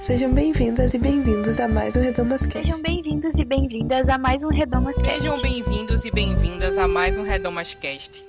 Sejam bem-vindas e bem-vindos a mais um Redomas Cast. Sejam bem-vindos e bem-vindas a mais um Redomas Cast. Sejam bem-vindos e bem-vindas a mais um Redomas Cast.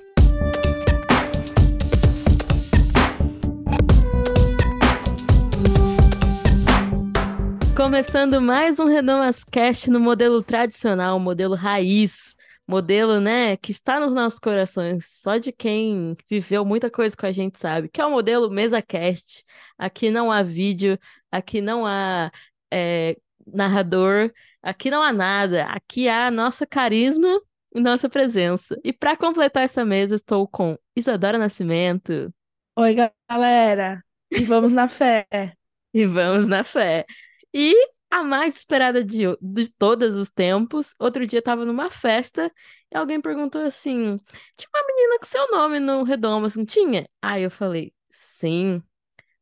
Começando mais um Redomas Cast no modelo tradicional, modelo raiz, modelo, né, que está nos nossos corações, só de quem viveu muita coisa com a gente sabe, que é o modelo mesa cast. Aqui não há vídeo, aqui não há é, narrador, aqui não há nada, aqui há a nossa carisma e nossa presença. E para completar essa mesa, estou com Isadora Nascimento. Oi, galera. E vamos na fé. E vamos na fé. E a mais esperada de, de todos os tempos, outro dia estava numa festa e alguém perguntou assim: tinha uma menina com seu nome no Redomas, não tinha? Aí eu falei: sim.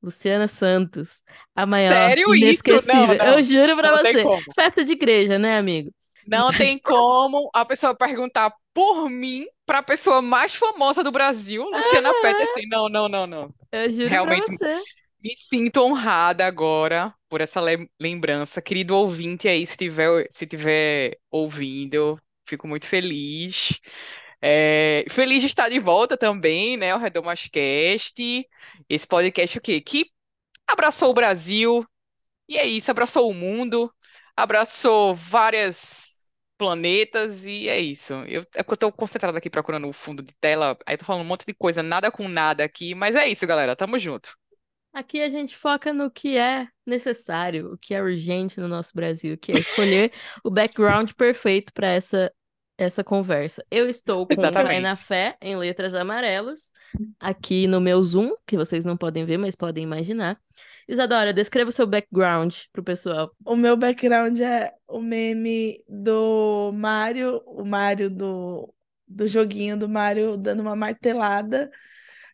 Luciana Santos, a maior Sério inesquecível. Não, não. Eu juro pra Não você. Festa de igreja, né, amigo? Não tem como a pessoa perguntar por mim pra pessoa mais famosa do Brasil, Luciana Peterson. Não, não, não, não. Eu juro Realmente. pra você. Me sinto honrada agora por essa le- lembrança. Querido ouvinte aí, se tiver, se tiver ouvindo, fico muito feliz. É, feliz de estar de volta também, né? O Redomas Cast. Esse podcast o quê? Que abraçou o Brasil. E é isso, abraçou o mundo, abraçou várias planetas e é isso. Eu, é que eu tô concentrada aqui procurando o fundo de tela, aí tô falando um monte de coisa, nada com nada aqui, mas é isso, galera. Tamo junto. Aqui a gente foca no que é necessário, o que é urgente no nosso Brasil, que é escolher o background perfeito para essa essa conversa. Eu estou com Exatamente. Na Fé em letras amarelas aqui no meu Zoom, que vocês não podem ver, mas podem imaginar. Isadora, descreva o seu background pro pessoal. O meu background é o meme do Mario, o Mario do, do joguinho do Mario dando uma martelada,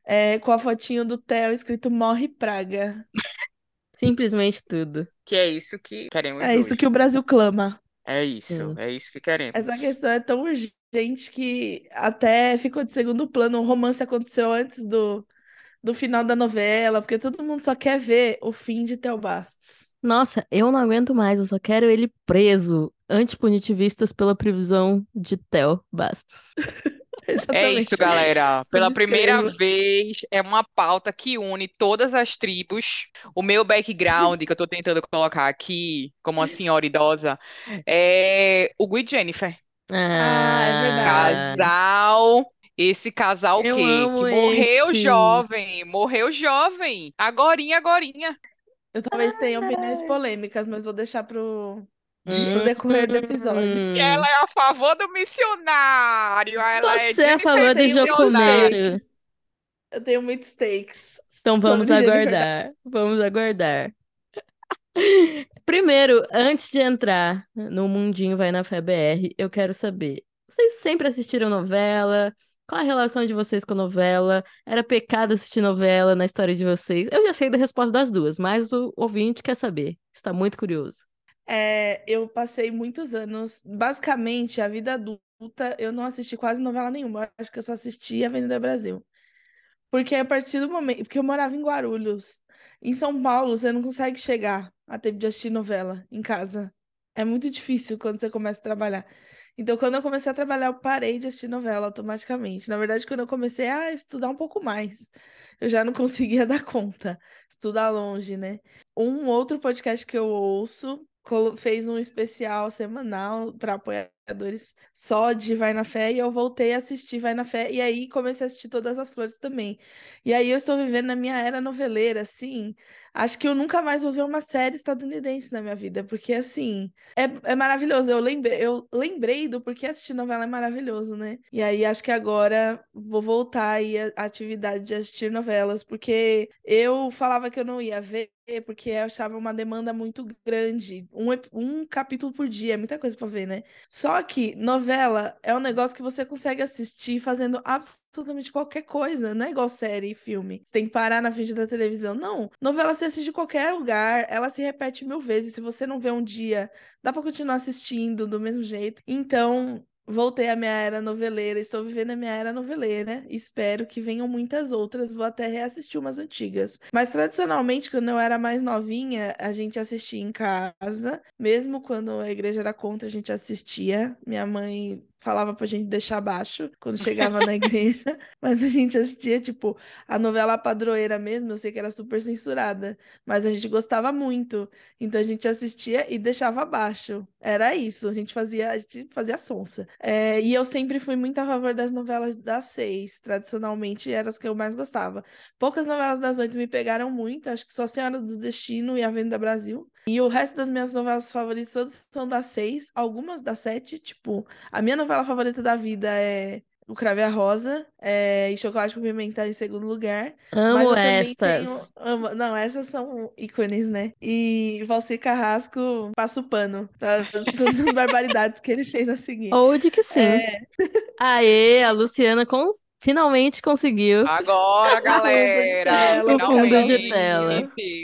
é, com a fotinho do Theo escrito Morre Praga. Simplesmente tudo. Que é isso que queremos É isso hoje. que o Brasil clama. É isso, Sim. é isso que queremos. Essa questão é tão urgente que até ficou de segundo plano. O romance aconteceu antes do, do final da novela, porque todo mundo só quer ver o fim de Theo Bastos. Nossa, eu não aguento mais, eu só quero ele preso. Antipunitivistas pela prisão de Theo Bastos. É isso, galera. Pela primeira vez, é uma pauta que une todas as tribos. O meu background, que eu tô tentando colocar aqui, como uma senhora idosa, é o Gui e Jennifer. Ah, é verdade. Casal. Esse casal Eu quê? amo Que morreu estes. jovem, morreu jovem. Agorinha, agorinha. Eu talvez tenha opiniões polêmicas, mas vou deixar pro, Hum. pro decorrer do episódio. E ela é a favor do missionário. Ela é Você é a Jennifer favor do missionária. Joconeiro. Eu tenho muitos takes. Então vamos aguardar. Vamos aguardar. Primeiro, antes de entrar no Mundinho Vai na Fé BR, eu quero saber: vocês sempre assistiram novela? Qual a relação de vocês com novela? Era pecado assistir novela na história de vocês? Eu já sei da resposta das duas, mas o ouvinte quer saber. Está muito curioso. É, eu passei muitos anos, basicamente, a vida adulta, eu não assisti quase novela nenhuma. Eu acho que eu só assisti Avenida Brasil. Porque a partir do momento. Porque eu morava em Guarulhos. Em São Paulo, você não consegue chegar a tempo de assistir novela em casa. É muito difícil quando você começa a trabalhar. Então, quando eu comecei a trabalhar, eu parei de assistir novela automaticamente. Na verdade, quando eu comecei a estudar um pouco mais, eu já não conseguia dar conta. Estudar longe, né? Um outro podcast que eu ouço fez um especial semanal para apoiadores só de Vai na Fé e eu voltei a assistir Vai na Fé e aí comecei a assistir Todas as Flores também. E aí eu estou vivendo na minha era noveleira, assim. Acho que eu nunca mais vou ver uma série estadunidense na minha vida, porque assim, é, é maravilhoso. Eu lembrei, eu lembrei do porquê assistir novela é maravilhoso, né? E aí acho que agora vou voltar aí à atividade de assistir novelas, porque eu falava que eu não ia ver, porque eu achava uma demanda muito grande. Um, um capítulo por dia, é muita coisa pra ver, né? Só que novela é um negócio que você consegue assistir fazendo absolutamente qualquer coisa, não é igual série e filme. Você tem que parar na frente da televisão. Não. Novela você assiste em qualquer lugar, ela se repete mil vezes. Se você não vê um dia, dá pra continuar assistindo do mesmo jeito. Então, voltei à minha era noveleira, estou vivendo a minha era noveleira. Espero que venham muitas outras. Vou até reassistir umas antigas. Mas tradicionalmente, quando eu era mais novinha, a gente assistia em casa. Mesmo quando a igreja era contra, a gente assistia. Minha mãe falava pra gente deixar baixo quando chegava na igreja, mas a gente assistia, tipo, a novela padroeira mesmo, eu sei que era super censurada, mas a gente gostava muito. Então a gente assistia e deixava baixo. Era isso, a gente fazia, a gente fazia sonsa. É, e eu sempre fui muito a favor das novelas das seis, tradicionalmente eram as que eu mais gostava. Poucas novelas das oito me pegaram muito, acho que só Senhora do Destino e A Venda Brasil. E o resto das minhas novelas favoritas todas são das seis, algumas das sete, tipo, a minha novela favorita da vida é O Crave a Rosa é, e Chocolate com Pimenta em segundo lugar. Mas Amo estas. tenho. amo- não, essas são ícones, né? E Valcir Carrasco passa o pano pra todas as barbaridades que ele fez a seguir. Ou de que sim. É, Aê, a Luciana cons- finalmente conseguiu. Agora, galera, O fundo de tela.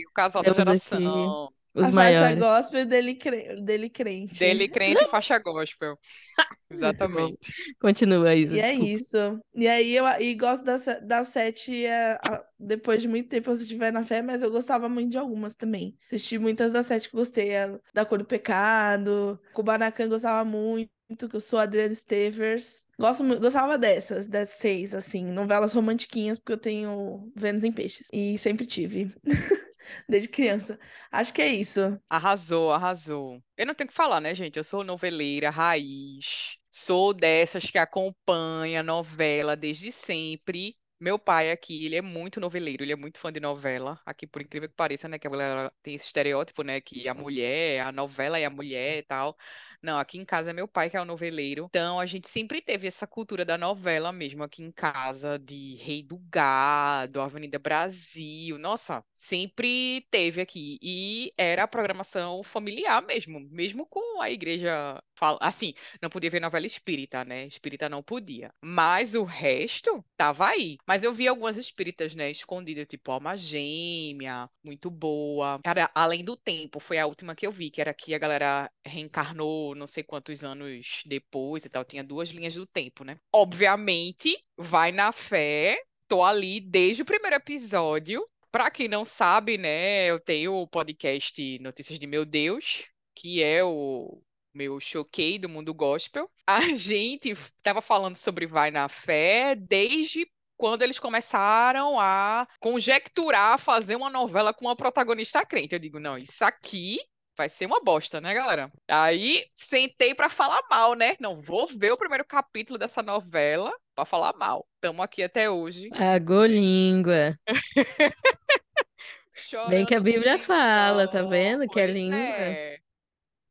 o casal da Temos aqui geração. Os a faixa maiores. gospel dele, cre... dele crente. Dele crente e faixa gospel. Exatamente. Continua, Isa, E é desculpa. isso. E aí eu e gosto da, se- da sete é, a- depois de muito tempo eu assisti Vai na Fé, mas eu gostava muito de algumas também. Assisti muitas das sete que eu gostei. a da Cor do Pecado, Kubanacan gostava muito, que eu sou a Adriana Stevers. Gosto, gostava dessas, das seis, assim, novelas romantiquinhas, porque eu tenho Vênus em Peixes. E sempre tive. Desde criança. Acho que é isso. Arrasou, arrasou. Eu não tenho que falar, né, gente? Eu sou noveleira, raiz. Sou dessas que acompanha novela desde sempre. Meu pai aqui, ele é muito noveleiro, ele é muito fã de novela. Aqui, por incrível que pareça, né, que a galera tem esse estereótipo, né, que a mulher, a novela é a mulher e tal. Não, aqui em casa é meu pai que é o noveleiro. Então, a gente sempre teve essa cultura da novela mesmo aqui em casa, de Rei do Gado, Avenida Brasil. Nossa, sempre teve aqui. E era a programação familiar mesmo, mesmo com a igreja. Assim, não podia ver novela espírita, né? Espírita não podia. Mas o resto tava aí. Mas eu vi algumas espíritas, né, escondidas, tipo Alma Gêmea, muito boa. Era Além do Tempo, foi a última que eu vi, que era que a galera reencarnou não sei quantos anos depois e tal. Tinha duas linhas do tempo, né? Obviamente, vai na fé. Tô ali desde o primeiro episódio. Pra quem não sabe, né, eu tenho o podcast Notícias de Meu Deus, que é o meu choquei do mundo gospel. A gente tava falando sobre Vai na Fé desde quando eles começaram a conjecturar fazer uma novela com uma protagonista crente. Eu digo, não, isso aqui vai ser uma bosta, né, galera? Aí sentei pra falar mal, né? Não vou ver o primeiro capítulo dessa novela pra falar mal. Tamo aqui até hoje, Pagou língua. Bem que a Bíblia fala, tá vendo? Que é língua. é.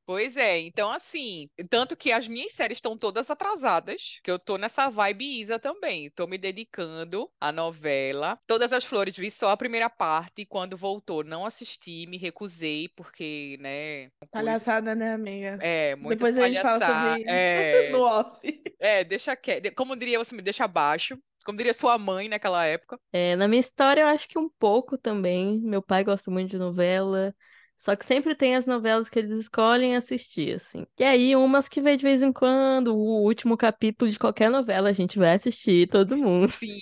Pois é, então assim, tanto que as minhas séries estão todas atrasadas, que eu tô nessa vibe Isa também, tô me dedicando à novela. Todas as Flores vi só a primeira parte, e quando voltou não assisti, me recusei, porque, né, coisa, Palhaçada, né, amiga? é, muitas Depois a gente fala sobre isso é, no off. é, deixa que, de- como diria você, me deixa abaixo, como diria sua mãe naquela época. É, na minha história, eu acho que um pouco também. Meu pai gosta muito de novela. Só que sempre tem as novelas que eles escolhem assistir, assim. E aí, umas que vê de vez em quando, o último capítulo de qualquer novela, a gente vai assistir, todo mundo. Sim,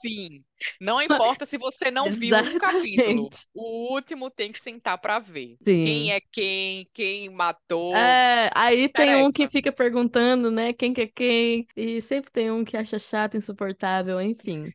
sim. Não importa se você não viu um capítulo. Exatamente. O último tem que sentar pra ver. Quem Sim. é quem, quem matou. É, aí tem um que fica perguntando, né, quem que é quem, e sempre tem um que acha chato, insuportável, enfim.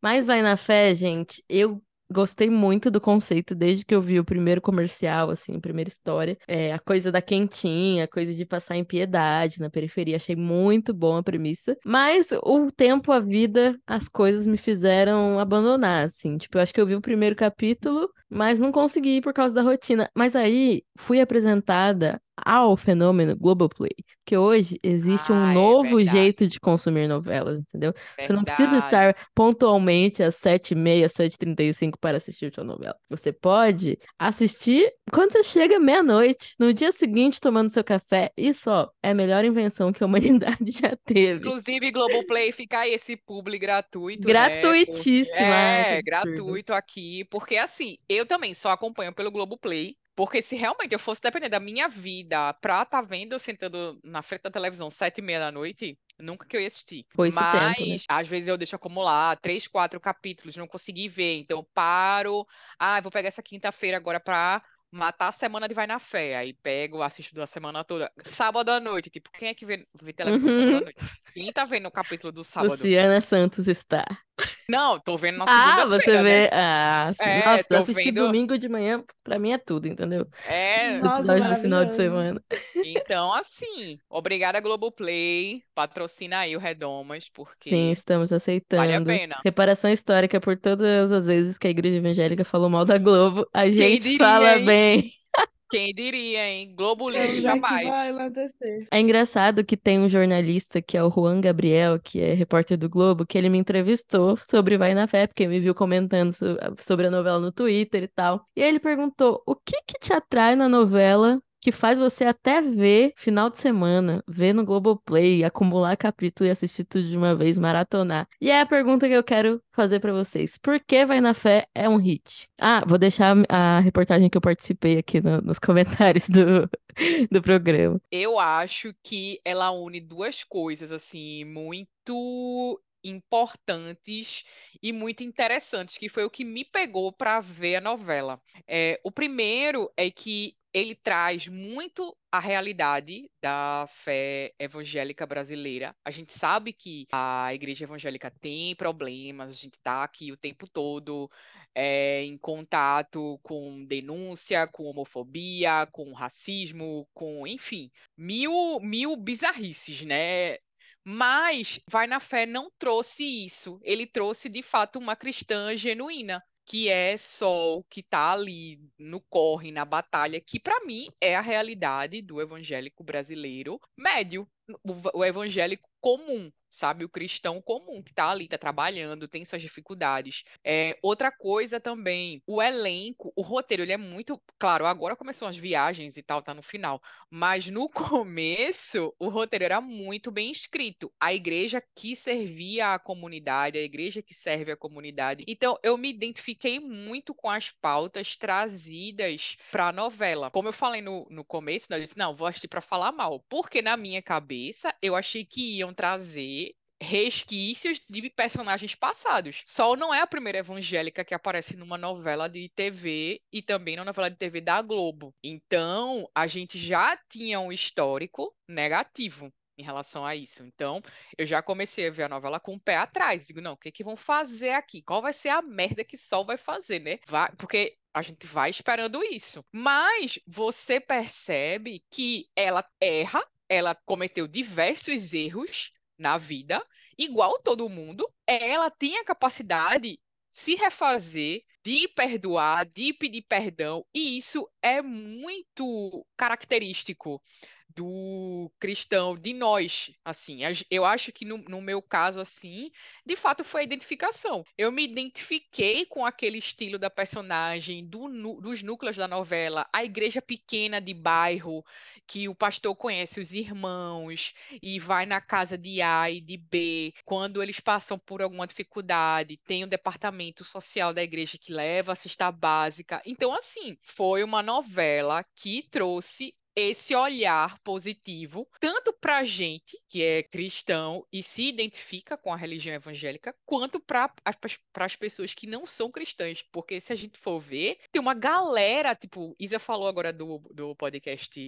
Mas vai na fé, gente, eu gostei muito do conceito desde que eu vi o primeiro comercial, assim, a primeira história. É, a coisa da quentinha, a coisa de passar em piedade na periferia, achei muito bom a premissa. Mas o tempo, a vida, as coisas me fizeram abandonar, assim. Tipo, eu acho que eu vi o primeiro capítulo, mas não consegui por causa da rotina. Mas aí fui apresentada ao fenômeno Globoplay, que hoje existe um Ah, é novo verdade. jeito de consumir novelas, entendeu? Você não precisa Verdade. estar pontualmente às 7h30, 7h35 para assistir sua novela. Você pode assistir Quando você chega meia-noite, no dia seguinte tomando seu café, isso, ó, é a melhor invenção que a humanidade já teve. Inclusive, Globoplay, fica esse publi gratuito, né? Gratuitíssimo. Ai, É, absurdo. gratuito aqui. Porque, assim, eu também só acompanho pelo Globoplay. Porque se realmente eu fosse depender da minha vida pra estar vendo eu sentando na frente da televisão sete e meia da noite, nunca que eu ia assistir. Foi Mas, tempo, né? às vezes eu deixo acumular três, quatro capítulos, não consegui ver. Então, eu paro. Ah, vou pegar essa quinta-feira agora pra matar a semana de Vai na Fé. Aí pego, assisto da semana toda. Sábado à noite, tipo, quem é que vê, vê televisão sábado à Uhum. noite? Quem tá vendo o capítulo do sábado? Luciana Santos está. Não, tô vendo na Ah, você segunda-feira, né? vê. Ah, sim. É, Nossa, tô assistir vendo- domingo de manhã, pra mim é tudo, entendeu? É, Nossa, Episódio do final de semana. então assim, obrigada Globoplay, patrocina aí o Redomas, porque Sim, estamos aceitando. vale a pena. Reparação histórica por todas as vezes que a igreja evangélica falou mal da Globo. A gente diria, fala hein? bem. Quem diria, hein? Globo Vamos lixo jamais. É engraçado que tem um jornalista que é o Juan Gabriel, que é repórter do Globo, que ele me entrevistou sobre Vai na Fé, porque me viu comentando so- sobre a novela no Twitter e tal. E aí ele perguntou: o que que te atrai na novela que faz você até ver final de semana, ver no Globoplay, acumular capítulo e assistir tudo de uma vez, maratonar? E é a pergunta que eu quero fazer pra vocês. Por que Vai na Fé é um hit? Ah, vou deixar a reportagem que eu participei aqui no- nos comentários do, do programa. Eu acho que ela une duas coisas assim muito importantes e muito interessantes, que foi o que me pegou para ver a novela. É, o primeiro é que ele traz muito a realidade da fé evangélica brasileira. A gente sabe que a igreja evangélica tem problemas, a gente está aqui o tempo todo é, em contato com denúncia, com homofobia, com racismo, com, enfim, mil, mil bizarrices, né? Mas Vai na Fé não trouxe isso. Ele trouxe, de fato, uma cristã genuína, que é Sol, que tá ali no corre, na batalha, que para mim é a realidade do evangélico brasileiro médio, o, o evangélico comum, sabe? O cristão comum que tá ali, tá trabalhando, tem suas dificuldades. É, outra coisa também, o elenco, o roteiro, ele é muito. Claro, agora começou as viagens e tal, tá no final. Mas no começo, o roteiro era muito bem escrito. A igreja que servia a comunidade, a igreja que serve a comunidade. Então, eu me identifiquei muito com as pautas trazidas para a novela. Como eu falei no, no começo, né, eu disse, não, vou assistir para falar mal. Porque na minha cabeça, eu achei que iam trazer resquícios de personagens passados. Sol não é a primeira evangélica que aparece numa novela de TV e também na novela de TV da Globo. Então, a gente já tinha um histórico negativo em relação a isso. Então, eu já comecei a ver a novela com o pé atrás. Digo, não, o que que vão fazer aqui? Qual vai ser a merda que Sol vai fazer, né? Vai, porque a gente vai esperando isso. Mas você percebe que ela erra, ela cometeu diversos erros na vida, igual todo mundo, ela tem a capacidade de se refazer, de perdoar, de pedir perdão, e isso é muito característico do cristão, de nós, assim. Eu acho que no, no, meu caso, assim, de fato foi a identificação. Eu me identifiquei com aquele estilo da personagem, do, dos núcleos da novela, a igreja pequena de bairro, que o pastor conhece os irmãos e vai na casa de A e de B, quando eles passam por alguma dificuldade, tem o departamento social da igreja que leva a cesta básica. Então, assim, foi uma novela que trouxe esse olhar positivo, tanto para a gente que é cristão e se identifica com a religião evangélica, quanto para as pessoas que não são cristãs. Porque se a gente for ver, tem uma galera, tipo, Isa falou agora do, do podcast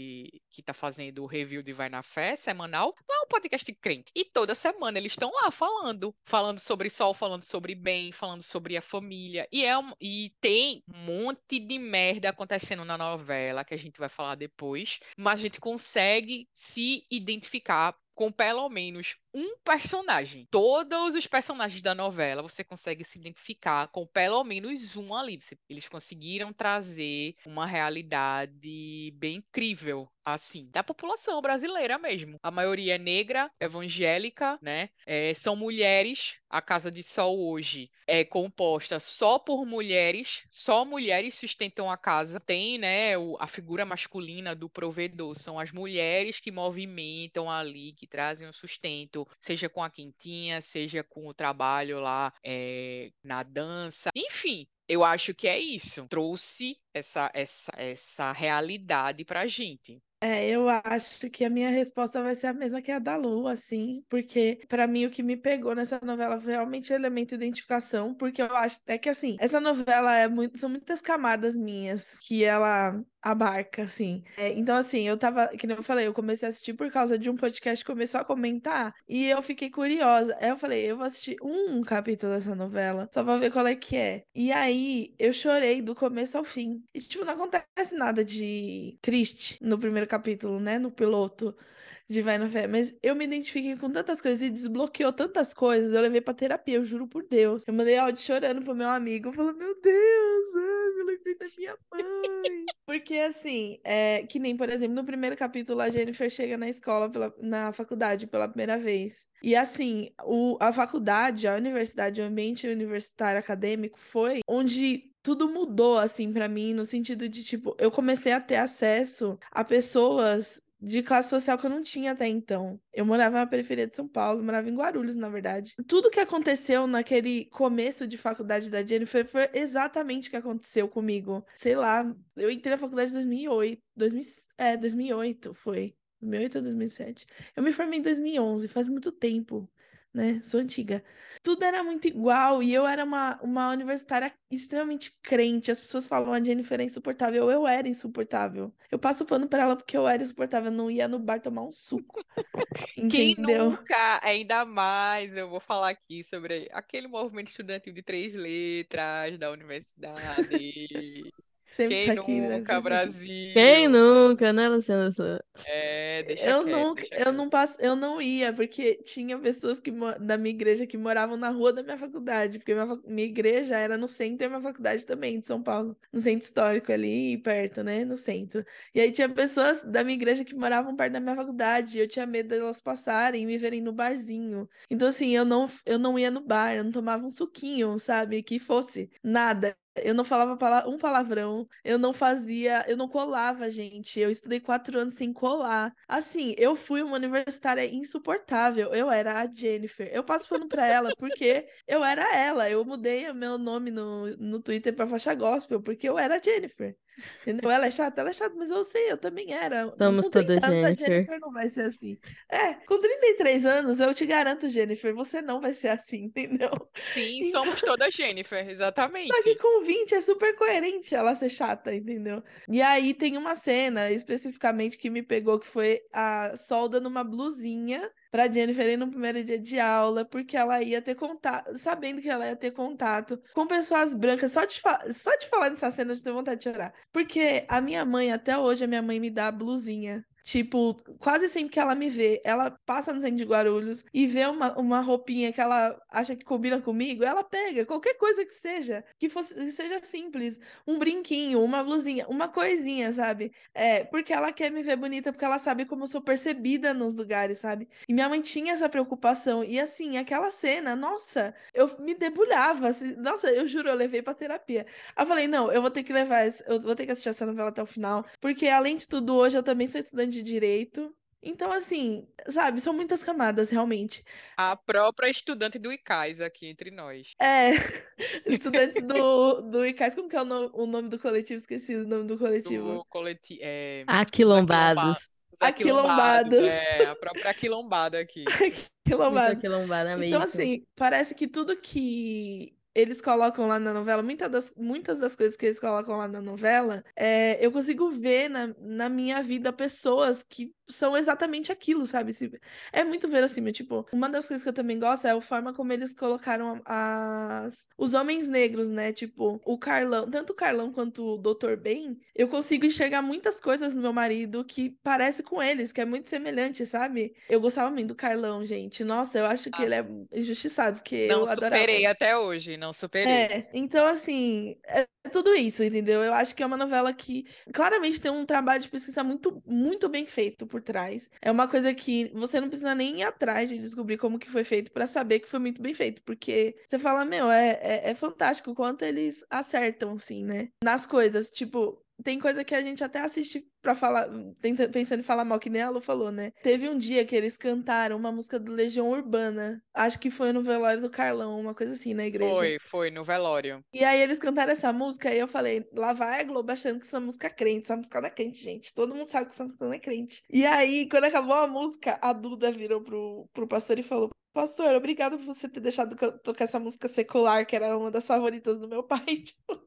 que tá fazendo o review de Vai na Fé semanal, não é um podcast crente. E toda semana eles estão lá falando, falando sobre sol, falando sobre bem, falando sobre a família. E, é um, e tem um monte de merda acontecendo na novela, que a gente vai falar depois mas a gente consegue se identificar com pelo menos um personagem. Todos os personagens da novela você consegue se identificar com pelo menos um ali. Eles conseguiram trazer uma realidade bem incrível assim, da população brasileira mesmo. A maioria é negra, evangélica, né? É, são mulheres. A Casa de Sol hoje é composta só por mulheres, só mulheres sustentam a casa. Tem, né, a figura masculina do provedor, são as mulheres que movimentam ali, que trazem o sustento, seja com a quentinha, seja com o trabalho lá é, na dança, enfim. Eu acho que é isso. Trouxe essa, essa, essa realidade pra gente. É, eu acho que a minha resposta vai ser a mesma que a da Lu, assim, porque para mim o que me pegou nessa novela foi realmente o elemento de identificação, porque eu acho é que assim, essa novela é muito, são muitas camadas minhas que ela abarca, assim. É, então, assim, eu tava, que nem eu falei, eu comecei a assistir por causa de um podcast que começou a comentar e eu fiquei curiosa. Aí eu falei, eu vou assistir um capítulo dessa novela, só pra ver qual é que é. E aí eu chorei do começo ao fim. E, tipo, não acontece nada de triste no primeiro capítulo, né? No piloto de Vai na Fé. Mas eu me identifiquei com tantas coisas e desbloqueou tantas coisas. Eu levei pra terapia, eu juro por Deus. Eu mandei áudio chorando pro meu amigo. Falei, meu Deus, eu lembrei da minha mãe. Porque, assim, é, que nem, por exemplo, no primeiro capítulo, a Jennifer chega na escola, pela, na faculdade, pela primeira vez. E, assim, o, a faculdade, a universidade, o ambiente universitário acadêmico foi onde tudo mudou assim para mim no sentido de tipo, eu comecei a ter acesso a pessoas de classe social que eu não tinha até então. Eu morava na periferia de São Paulo, morava em Guarulhos, na verdade. Tudo que aconteceu naquele começo de faculdade da Jennifer foi exatamente o que aconteceu comigo. Sei lá, eu entrei na faculdade em 2008, 2000, é, 2008 foi. 2008 ou 2007. Eu me formei em 2011, faz muito tempo né? Sou antiga. Tudo era muito igual e eu era uma, uma universitária extremamente crente. As pessoas falam a Jennifer é insuportável. Eu era insuportável. Eu passo pano pra ela porque eu era insuportável. Eu não ia no bar tomar um suco. Quem Entendeu? nunca, ainda mais, eu vou falar aqui sobre aquele movimento estudantil de três letras da universidade. Sempre Quem tá aqui, né? nunca, Brasil? Quem nunca, né, Luciana Santos? É, deixa Eu quieto, nunca, deixa eu quieto. não passo, eu não ia, porque tinha pessoas que da minha igreja que moravam na rua da minha faculdade, porque minha, minha igreja era no centro e a minha faculdade também, de São Paulo, no centro histórico ali, perto, né, no centro. E aí tinha pessoas da minha igreja que moravam perto da minha faculdade, e eu tinha medo delas passarem e me verem no barzinho. Então assim, eu não, eu não ia no bar, eu não tomava um suquinho, sabe, que fosse nada. Eu não falava um palavrão, eu não fazia, eu não colava, gente. Eu estudei quatro anos sem colar. Assim, eu fui uma universitária insuportável. Eu era a Jennifer. Eu passo pano pra ela porque eu era ela. Eu mudei o meu nome no, no Twitter pra faixa gospel porque eu era a Jennifer. Entendeu? Ela é chata, ela é chata, mas eu sei, eu também era. Somos com 30 todas anos, a Jennifer. Jennifer não vai ser assim. É, com 33 anos, eu te garanto, Jennifer, você não vai ser assim, entendeu? Sim, Então- somos todas Jennifer, Só que exatamente. com 20 é super coerente ela ser chata, entendeu? E aí tem uma cena especificamente que me pegou, que foi a Sol dando uma blusinha pra Jennifer ir no primeiro dia de aula, porque ela ia ter contato, sabendo que ela ia ter contato com pessoas brancas. Só de, fa- só de falar nessa cena, eu tenho vontade de chorar. Porque a minha mãe, até hoje, a minha mãe me dá a blusinha. Tipo, quase sempre que ela me vê, ela passa no centro de Guarulhos e vê uma, uma roupinha que ela acha que combina comigo, ela pega qualquer coisa que seja, que fosse, que seja simples, um brinquinho, uma blusinha, uma coisinha, sabe? É, porque ela quer me ver bonita, porque ela sabe como eu sou percebida nos lugares, sabe? E minha mãe tinha essa preocupação. E assim, aquela cena, nossa, eu me debulhava. assim, nossa, eu juro, eu levei pra terapia. Aí eu falei, não, eu vou ter que levar, eu vou ter que assistir essa novela até o final, porque além de tudo, hoje eu também sou estudante de direito. Então, assim, sabe, são muitas camadas, realmente. A própria estudante do ICAIS aqui entre nós. É, estudantes do, do ICAS, como que é o nome, o nome do coletivo? Esqueci o nome do coletivo. Do coletivo. É, Aquilombados. os aquilombados. Aquilombados. É, a própria aquilombada aqui. Muito Quilombado. aquilombada mesmo. Então, assim, parece que tudo que eles colocam lá na novela, muitas das, muitas das coisas que eles colocam lá na novela, é, eu consigo ver na, na minha vida pessoas que são exatamente aquilo, sabe? É muito verossímil. Tipo, uma das coisas que eu também gosto é a forma como eles colocaram as, os homens negros, né? Tipo, o Carlão, tanto o Carlão quanto o Dr. Ben, eu consigo enxergar muitas coisas no meu marido que parece com eles, que é muito semelhante, sabe? Eu gostava muito do Carlão, gente. Nossa, eu acho que Ah. ele é injustiçado, porque Não eu adorava. superei até hoje, não não superei. É, então assim, é tudo isso, entendeu? Eu acho que é uma novela que claramente tem um trabalho de pesquisa muito, muito bem feito por trás. É uma coisa que você não precisa nem ir atrás de descobrir como que foi feito para saber que foi muito bem feito, porque você fala, meu, é, é, é fantástico o quanto eles acertam, assim, né? Nas coisas, tipo, tem coisa que a gente até assiste pra falar, tenta- pensando em falar mal, que nem a Lu falou, né? Teve um dia que eles cantaram uma música do Legião Urbana. Acho que foi no velório do Carlão, uma coisa assim, na igreja. Foi, foi no velório. E aí eles cantaram essa música e eu falei, lá vai a Globo achando que essa música é crente, essa música não é crente, gente. Todo mundo sabe que essa música não é crente. E aí, quando acabou a música, a Duda virou pro, pro pastor e falou: Pastor, obrigado por você ter deixado tocar essa música secular, que era uma das favoritas do meu pai. Tipo,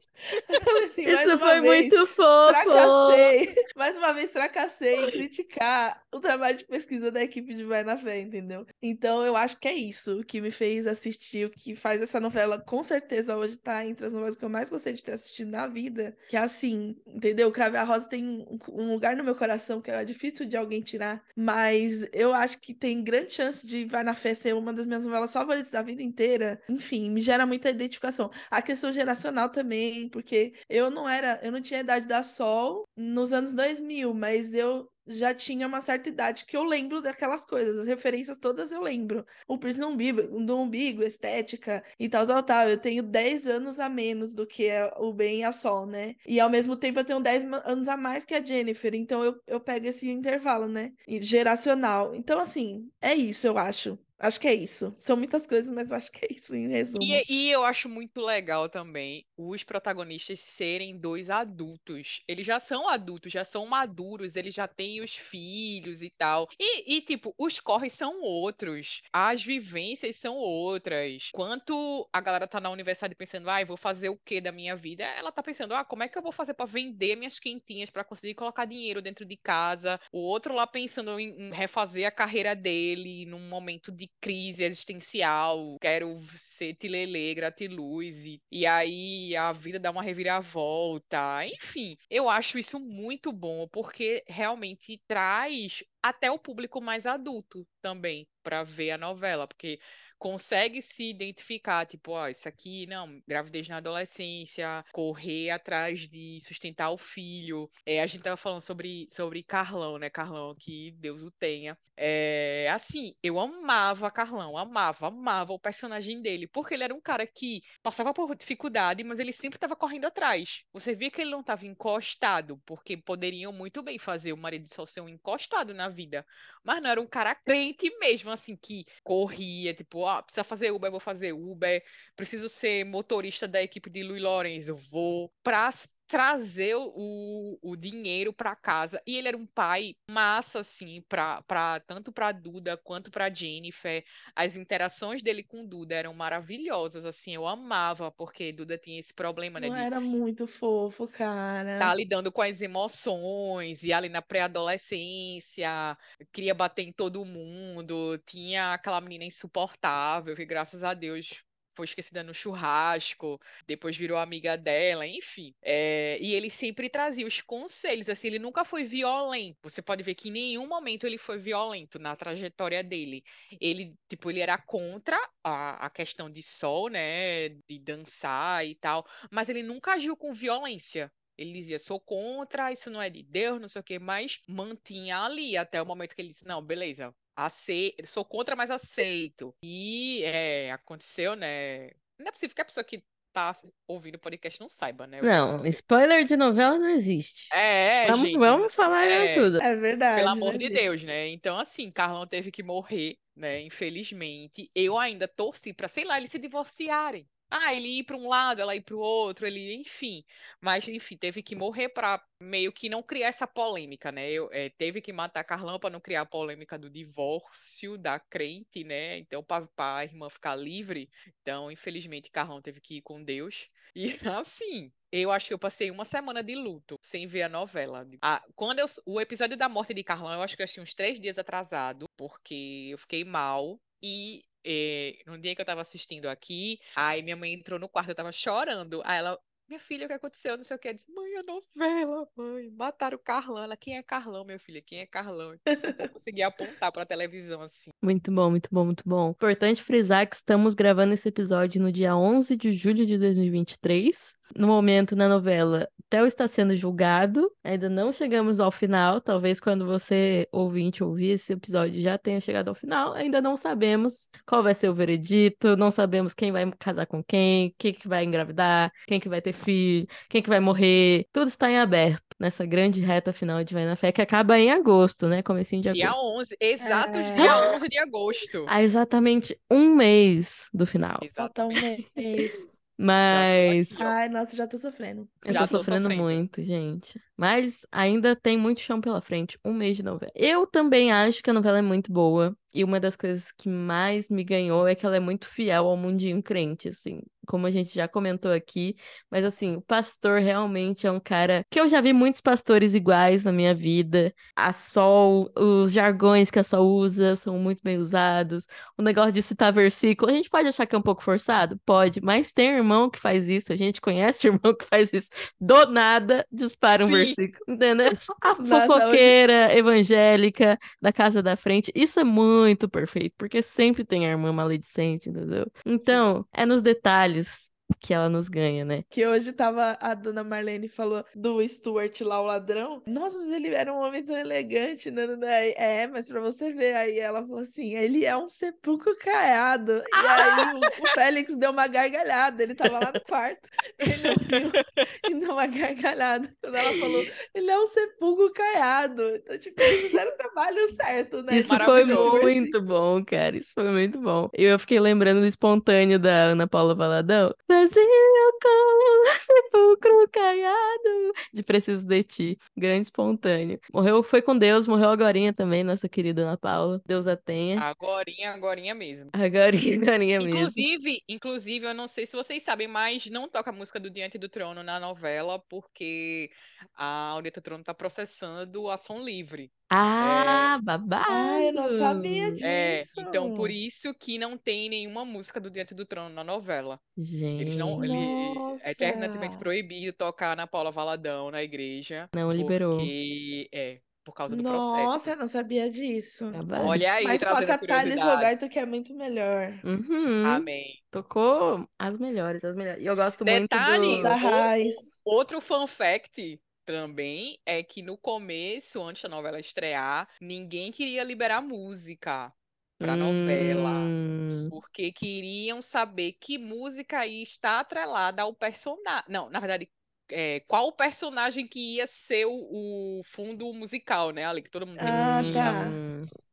assim, Isso foi vez, muito fofo. Fracassei. Mais uma vez, fracassei em criticar o trabalho de pesquisa da equipe de Vai na Fé, entendeu? Então, eu acho que é isso que me fez assistir, o que faz essa novela, com certeza, hoje tá entre as novelas que eu mais gostei de ter assistido na vida. Que é assim, entendeu? Crave a Rosa tem um, um lugar no meu coração que é difícil de alguém tirar, mas eu acho que tem grande chance de Vai na Fé ser uma das minhas novelas favoritas da vida inteira. Enfim, me gera muita identificação. A questão geracional também, porque eu não era, eu não tinha a idade da Sol nos anos 2000, mas eu já tinha uma certa idade que eu lembro daquelas coisas, as referências todas eu lembro. O piercing no umbigo, do umbigo, estética e tal, tal, tal. Eu tenho 10 anos a menos do que o Ben e a Sol, né? E ao mesmo tempo eu tenho 10 ma- anos a mais que a Jennifer, então eu, eu pego esse intervalo, né? E Geracional. Então, assim, é isso, eu acho. Acho que é isso. São muitas coisas, mas eu acho que é isso, em resumo. E, e eu acho muito legal também os protagonistas serem dois adultos. Eles já são adultos, já são maduros, eles já têm os filhos e tal. E, e, tipo, os corres são outros, as vivências são outras. Quanto a galera tá na universidade pensando, ai, vou fazer o que da minha vida? Ela tá pensando, ah, como é que eu vou fazer pra vender minhas quentinhas, pra conseguir colocar dinheiro dentro de casa? O outro lá pensando em refazer a carreira dele num momento de crise existencial, quero ser tilelê, gratiluz, e, e aí a vida dá uma reviravolta. Enfim, eu acho isso muito bom, porque realmente traz até o público mais adulto também para ver a novela, porque consegue se identificar, tipo, ó, isso aqui, não, gravidez na adolescência, correr atrás de sustentar o filho. É, a gente tava falando sobre, sobre Carlão, né? Carlão, que Deus o tenha. É, assim, eu amava Carlão, amava, amava o personagem dele, porque ele era um cara que passava por dificuldade, mas ele sempre estava correndo atrás. Você via que ele não estava encostado, porque poderiam muito bem fazer o marido só ser um encostado na vida, mas não era um cara crente mesmo, assim, que corria, tipo, ó, precisa fazer Uber, vou fazer Uber, preciso ser motorista da equipe de Luiz Lourenço, vou, pra trazer o, o dinheiro para casa. E ele era um pai massa, assim, pra, pra, tanto para Duda quanto para Jennifer. As interações dele com Duda eram maravilhosas, assim, eu amava, porque Duda tinha esse problema, né, Não de era muito fofo, cara. tá lidando com as emoções e ali na pré-adolescência, queria bater em todo mundo, tinha aquela menina insuportável que graças a Deus foi esquecida no churrasco, depois virou amiga dela, enfim. É, e ele sempre trazia os conselhos, assim, ele nunca foi violento. Você pode ver que em nenhum momento ele foi violento na trajetória dele. Ele, tipo, ele era contra a, a questão de sol, né, de dançar e tal, mas ele nunca agiu com violência. Ele dizia, sou contra, isso não é de Deus, não sei o quê, mas mantinha ali até o momento que ele disse, não, beleza, acei- sou contra, mas aceito. E é, aconteceu, né? Não é possível que a pessoa que tá ouvindo o podcast não saiba, né? Não, spoiler de novela não existe. É, Vamos, gente, vamos falar é, tudo. É verdade. pelo amor de existe. Deus, né? Então, assim, Carlão teve que morrer, né? Infelizmente. Eu ainda torci pra, sei lá, eles se divorciarem. Ah, ele ir pra um lado, ela ir pro outro, ele, enfim. Mas, enfim, teve que morrer pra meio que não criar essa polêmica, né? Eu, é, teve que matar Carlão pra não criar a polêmica do divórcio da crente, né? Então, pra a irmã ficar livre. Então, infelizmente, Carlão teve que ir com Deus. E, assim, eu acho que eu passei uma semana de luto sem ver a novela. Ah, quando eu, o episódio da morte de Carlão, eu acho que eu assisti uns três dias atrasado, porque eu fiquei mal. E eh, no dia que eu tava assistindo aqui, aí minha mãe entrou no quarto, eu tava chorando. Aí ela, minha filha, o que aconteceu? Não sei o que. Disse, mãe, a novela, mãe. Mataram o Carlão. Ela, quem é Carlão, minha filha? Quem é Carlão? Eu consegui apontar pra televisão assim. Muito bom, muito bom, muito bom. Importante frisar que estamos gravando esse episódio no dia 11 de julho de 2023. No momento, na novela, Theo está sendo julgado. Ainda não chegamos ao final. Talvez quando você, ouvinte, ouvir esse episódio já tenha chegado ao final. Ainda não sabemos qual vai ser o veredito. Não sabemos quem vai casar com quem, quem que vai engravidar, quem que vai ter filho, quem que vai morrer. Tudo está em aberto nessa grande reta final de Vai na Fé, que acaba em agosto, né? Comecinho de Dia agosto. 11, exatos É. dia 11 de agosto. Há exatamente um mês do final. Falta um mês. Mas Ai, nossa, já tô sofrendo. eu Já tô tô sofrendo sofrendo. muito, gente. Mas ainda tem muito chão pela frente. Um mês de novela. Eu também acho que a novela é muito boa. E uma das coisas que mais me ganhou é que ela é muito fiel ao mundinho crente, assim. Como a gente já comentou aqui. Mas, assim, o pastor realmente é um cara que eu já vi muitos pastores iguais na minha vida. A Sol, os jargões que a Sol usa são muito bem usados. O negócio de citar versículo, a gente pode achar que é um pouco forçado? Pode. Mas tem irmão que faz isso. A gente conhece irmão que faz isso. Do nada, dispara um Sim. versículo. Entendeu? A Nossa, fofoqueira evangélica da casa da frente. Isso é muito perfeito, porque sempre tem a irmã maledicente, entendeu? Então, é nos detalhes que ela nos ganha, né? Que hoje tava a dona Marlene falou do Stuart lá, o ladrão. Nossa, mas ele era um homem tão elegante, né? né, né? É, mas pra você ver, aí ela falou assim: ele é um sepulcro caiado. E aí o, o Félix deu uma gargalhada, ele tava lá no quarto, ele ouviu e deu uma gargalhada. Quando ela falou, ele é um sepulcro caiado. Então, tipo, eles fizeram o trabalho certo, né? Isso foi muito bom, cara. Isso foi muito bom. E eu fiquei lembrando do espontâneo da Ana Paula Valadão. Vazio como sepulcro caiado. De Preciso de Ti. Grande espontâneo. Morreu, foi com Deus, morreu agorinha também, nossa querida Ana Paula. Deus a tenha. Agorinha, agorinha mesmo. Agorinha, agorinha mesmo. Inclusive, inclusive, eu não sei se vocês sabem, mas não toca a música do Diante do Trono na novela, porque a do Trono tá processando a som livre. Ah, babado. Ah, eu não sabia disso. É, então por isso que não tem nenhuma música do Diante do Trono na novela. Eles não, ele, Nossa. é eternamente proibido tocar na Paula Valadão na igreja, Não liberou. porque é por causa do Nossa, processo. eu não sabia disso. Babado. Olha aí, Mas trazendo toca Thales. Roberto, que é muito melhor. Uhum. Amém. Tocou as melhores, as melhores. E eu gosto muito Detalhe, do... Os arrais. Outro fun fact também é que no começo, antes da novela estrear, ninguém queria liberar música pra novela. Hum, Porque queriam saber que música ia estar atrelada ao personagem. Não, na verdade, é, qual o personagem que ia ser o, o fundo musical, né? Ali que todo mundo Ah, queria. tá.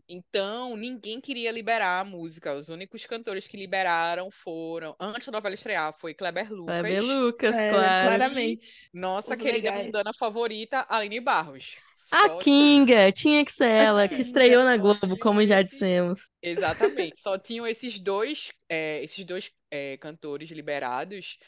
Então, ninguém queria liberar a música. Os únicos cantores que liberaram foram, antes da novela estrear, foi Kleber Lucas, Kleber Lucas, É, claro. claramente. nossa Os querida legais. mundana favorita, Aline Barros. A Só- Kinga, tinha que ser ela, que Kinga, estreou na Globo, como já dissemos. Exatamente, só tinham esses dois, é, esses dois é, cantores liberados.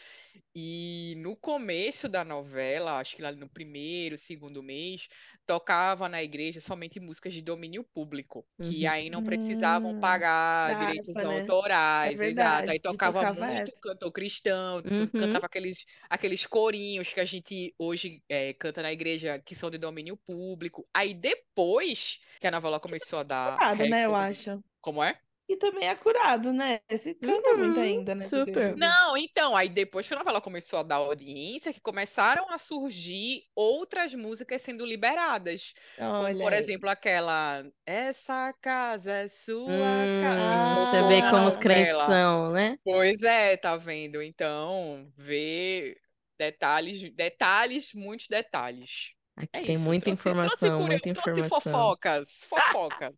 E no começo da novela, acho que lá no primeiro, segundo mês, tocava na igreja somente músicas de domínio público, que Uhum. aí não precisavam Hum, pagar da direitos harpa, né? autorais, É exato. Aí tocava tocava muito essa. cantor cristão, Uhum. cantava aqueles, aqueles corinhos que a gente hoje é, canta na igreja que são de domínio público. Aí depois que a novela começou a dar Curado, né, eu acho. Como é? E também é curado, né? Se canta muito Uhum, ainda nessa super. Não, então, aí depois que a novela começou a dar audiência, que começaram a surgir outras músicas sendo liberadas. Como, Olha por aí. exemplo, aquela Essa casa é sua Hum, casa. você Ah, vê na como os crentes são, né? Pois é, tá vendo? Então, vê detalhes, detalhes, muitos detalhes. Aqui É tem isso, muita trouxe, trouxe, informação, curio- muita trouxe informação. fofocas, fofocas.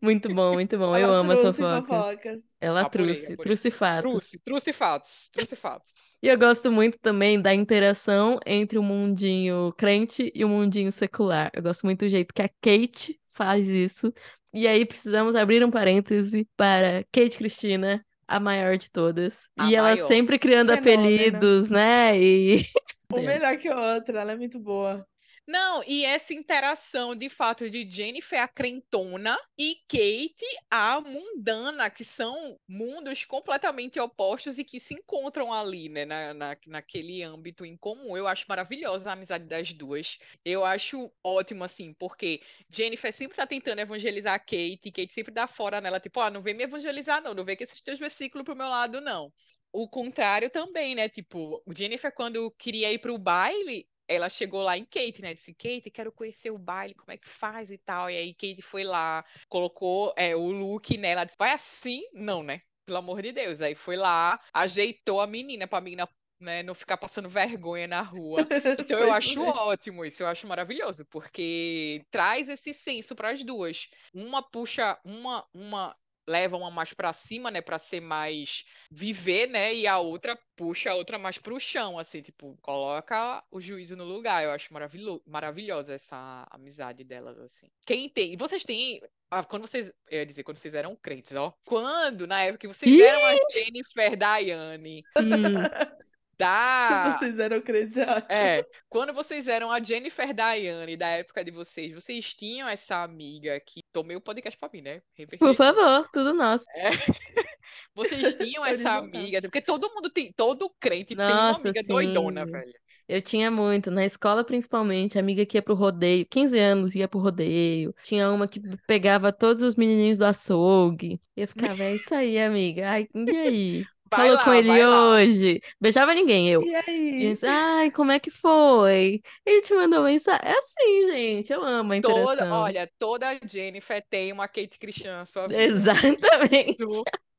Muito bom, muito bom. Eu Ela amo as trouxe fofocas. fofocas. Ela Apurei, trouxe, apurei. trouxe fatos. Trouxe, trouxe fatos, trouxe fatos. E eu gosto muito também da interação entre o mundinho crente e o mundinho secular. Eu gosto muito do jeito que a Kate faz isso. E aí precisamos abrir um parêntese para Kate Cristina, a maior de todas. A e ela maior. sempre criando Fenômeno. apelidos, né? E Um melhor que o outro, ela é muito boa. Não, e essa interação de fato de Jennifer a crentona e Kate a mundana, que são mundos completamente opostos e que se encontram ali, né, na, na, naquele âmbito em comum. Eu acho maravilhosa a amizade das duas. Eu acho ótimo, assim, porque Jennifer sempre tá tentando evangelizar a Kate, e Kate sempre dá fora nela, tipo, ó, oh, não vem me evangelizar, não, não vem com esses teus versículos pro meu lado, não o contrário também, né? Tipo, o Jennifer, quando queria ir pro baile, ela chegou lá em Kate, né? Disse, Kate, quero conhecer o baile, como é que faz e tal. E aí Kate foi lá, colocou é, o look nela, disse, vai assim? Não, né? Pelo amor de Deus. Aí foi lá, ajeitou a menina pra menina né, não ficar passando vergonha na rua. Então eu acho é. ótimo isso, eu acho maravilhoso, porque traz esse senso para as duas. Uma puxa, uma uma leva uma mais para cima, né, para ser mais viver, né, e a outra puxa a outra mais pro chão, assim, tipo, coloca o juízo no lugar. Eu acho maravilhoso, maravilhosa essa amizade delas, assim. Quem tem, e vocês têm ah, quando vocês, eu ia dizer, quando vocês eram crentes, ó. Quando, na época que vocês Ih! eram a Jennifer Daiane, hum. da. Vocês eram crentes, eu acho. É, quando vocês eram a Jennifer Diane da época de vocês, vocês tinham essa amiga que tomei o podcast pra mim, né? Por favor, tudo nosso. É. Vocês tinham essa amiga, porque todo mundo tem, todo crente Nossa, tem uma amiga sim. doidona, velho. Eu tinha muito, na escola principalmente, amiga que ia pro rodeio, 15 anos ia pro rodeio. Tinha uma que pegava todos os menininhos do açougue. E eu ficava, é isso aí, amiga. Ai, e aí? Vai Falou lá, com ele hoje. Beijava ninguém, eu. E aí? Ai, como é que foi? Ele te mandou mensagem. É assim, gente. Eu amo a interação. Toda, olha, toda Jennifer tem uma Kate Christian na sua vida. Exatamente.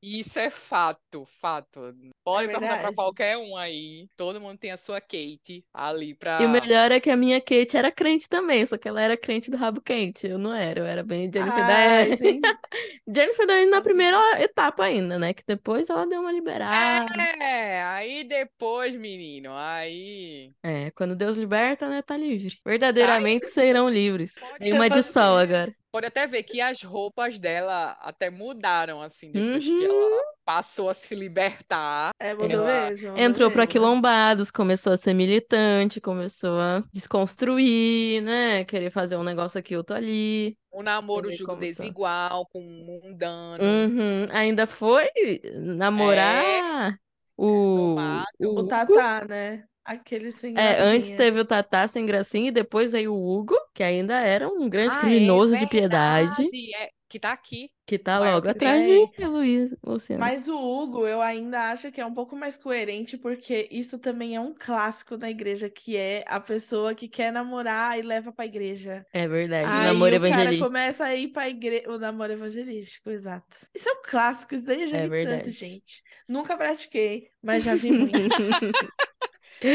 Isso é fato, fato. Pode é perguntar para qualquer um aí. Todo mundo tem a sua Kate ali pra. E o melhor é que a minha Kate era crente também, só que ela era crente do rabo quente. Eu não era, eu era bem Jennifer ah, Jennifer da na primeira etapa ainda, né? Que depois ela deu uma liberada. É, aí depois, menino, aí. É, quando Deus liberta, né? Tá livre. Verdadeiramente aí... serão livres. Tem uma de sol agora. Pode até ver que as roupas dela até mudaram, assim, depois uhum. que ela passou a se libertar. É, mudou ela... mesmo. Mudou entrou para quilombados, começou a ser militante, começou a desconstruir, né? Querer fazer um negócio aqui, outro ali. Um namoro julgo desigual, com um mundano. Uhum. Ainda foi namorar é... o... o... O Tatá, né? Aquele sem É, antes teve o Tatá sem gracinha e depois veio o Hugo, que ainda era um grande ah, criminoso é de piedade. É, que tá aqui. Que tá logo atrás de Luiz, Luciano. Mas o Hugo, eu ainda acho que é um pouco mais coerente, porque isso também é um clássico da igreja, que é a pessoa que quer namorar e leva pra igreja. É verdade, Aí namoro o evangelístico. cara começa a ir pra igreja, o namoro evangelístico, exato. Isso é um clássico, isso daí eu já é vi verdade. tanto, gente. Nunca pratiquei, mas já vi muito.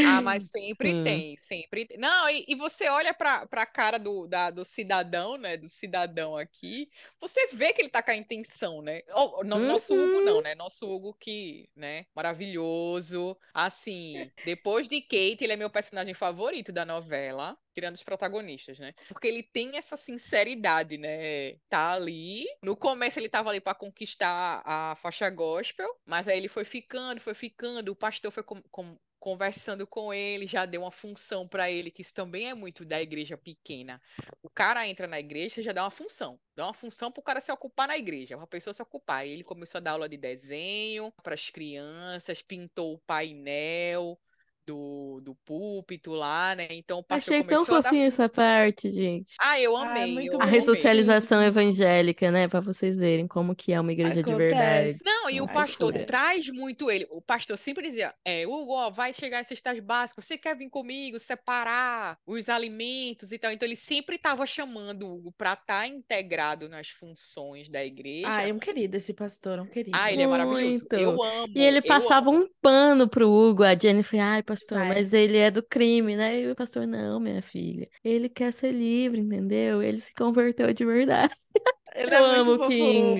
Ah, mas sempre hum. tem, sempre tem. Não, e, e você olha para a cara do, da, do cidadão, né? Do cidadão aqui, você vê que ele tá com a intenção, né? Oh, não, uhum. Nosso Hugo não, uhum. né? Nosso Hugo que, né? Maravilhoso. Assim, depois de Kate, ele é meu personagem favorito da novela tirando os protagonistas, né? Porque ele tem essa sinceridade, né? Tá ali. No começo ele tava ali para conquistar a faixa gospel, mas aí ele foi ficando, foi ficando. O pastor foi com, com, conversando com ele, já deu uma função para ele, que isso também é muito da igreja pequena. O cara entra na igreja, já dá uma função. Dá uma função para o cara se ocupar na igreja, uma pessoa se ocupar. Ele começou a dar aula de desenho para as crianças, pintou o painel, do, do púlpito lá, né? Então o pastor Achei tão fofinha dar... essa parte, gente. Ah, eu ah, amei. Ah, eu a ressocialização evangélica, né? Para vocês verem como que é uma igreja Acontece. de verdade. Não, e o pastor traz muito ele. O pastor sempre dizia, é, Hugo, ó, vai chegar às cestas básicas, você quer vir comigo, separar os alimentos e tal. Então ele sempre estava chamando o Hugo para estar tá integrado nas funções da igreja. Ah, é um querido esse pastor, um querido. Ah, ele é maravilhoso. Eu amo. E ele passava amo. um pano pro Hugo, a Jennifer, ai, pastor pastor, mas ele é do crime, né? E o pastor, não, minha filha. Ele quer ser livre, entendeu? Ele se converteu de verdade. Ele Eu é amo o King.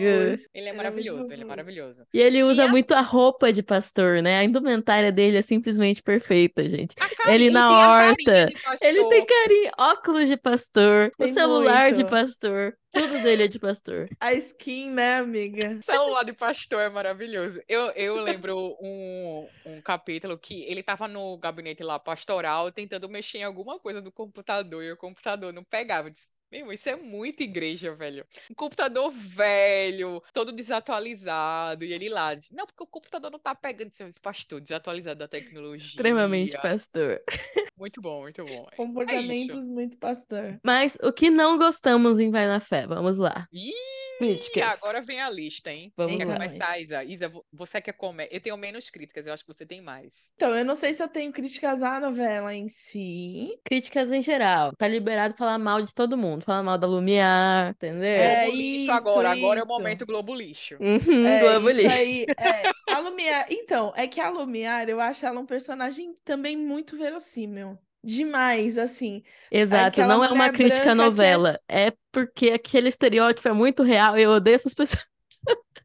Ele é muito maravilhoso, ele é maravilhoso. E ele usa E muito a roupa de pastor, né? A indumentária dele é simplesmente perfeita, gente. A carinha, Ele na horta. de. Ele tem carinho, óculos de pastor, o Tem celular de muito. pastor, tudo dele é de pastor. A skin, né, amiga? Celular de pastor é maravilhoso. Eu, eu lembro um, um capítulo que ele tava no gabinete lá pastoral tentando mexer em alguma coisa do computador e o computador não pegava. Eu disse, meu, isso é muito igreja, velho. Um computador velho, todo desatualizado, e ele lá, não, porque o computador não tá pegando. Eu disse, Pastor, desatualizado da tecnologia. Extremamente pastor. Muito bom, muito bom. É isso. Comportamentos muito pastor. Mas o que não gostamos em Vai na Fé? Vamos lá. Ih, Críticas. agora vem a lista, hein? Vamos Quer lá. começar, Isa? Isa, vo- você quer comer? Eu tenho menos críticas, eu acho que você tem mais. Então, eu não sei se eu tenho críticas à novela em si. Críticas em geral. Tá liberado falar mal de todo mundo. Falar mal da Lumiar, entendeu? É, Globo lixo isso, agora, agora é o isso. momento Globo lixo. Uhum, É, Globo isso Lixo. aí. É. A Lumiar. Então, é que a Lumiar, eu acho ela um personagem também muito verossímil. Demais, assim. Exato, não é uma crítica à é- novela. É porque aquele estereótipo é muito real e eu odeio essas pessoas.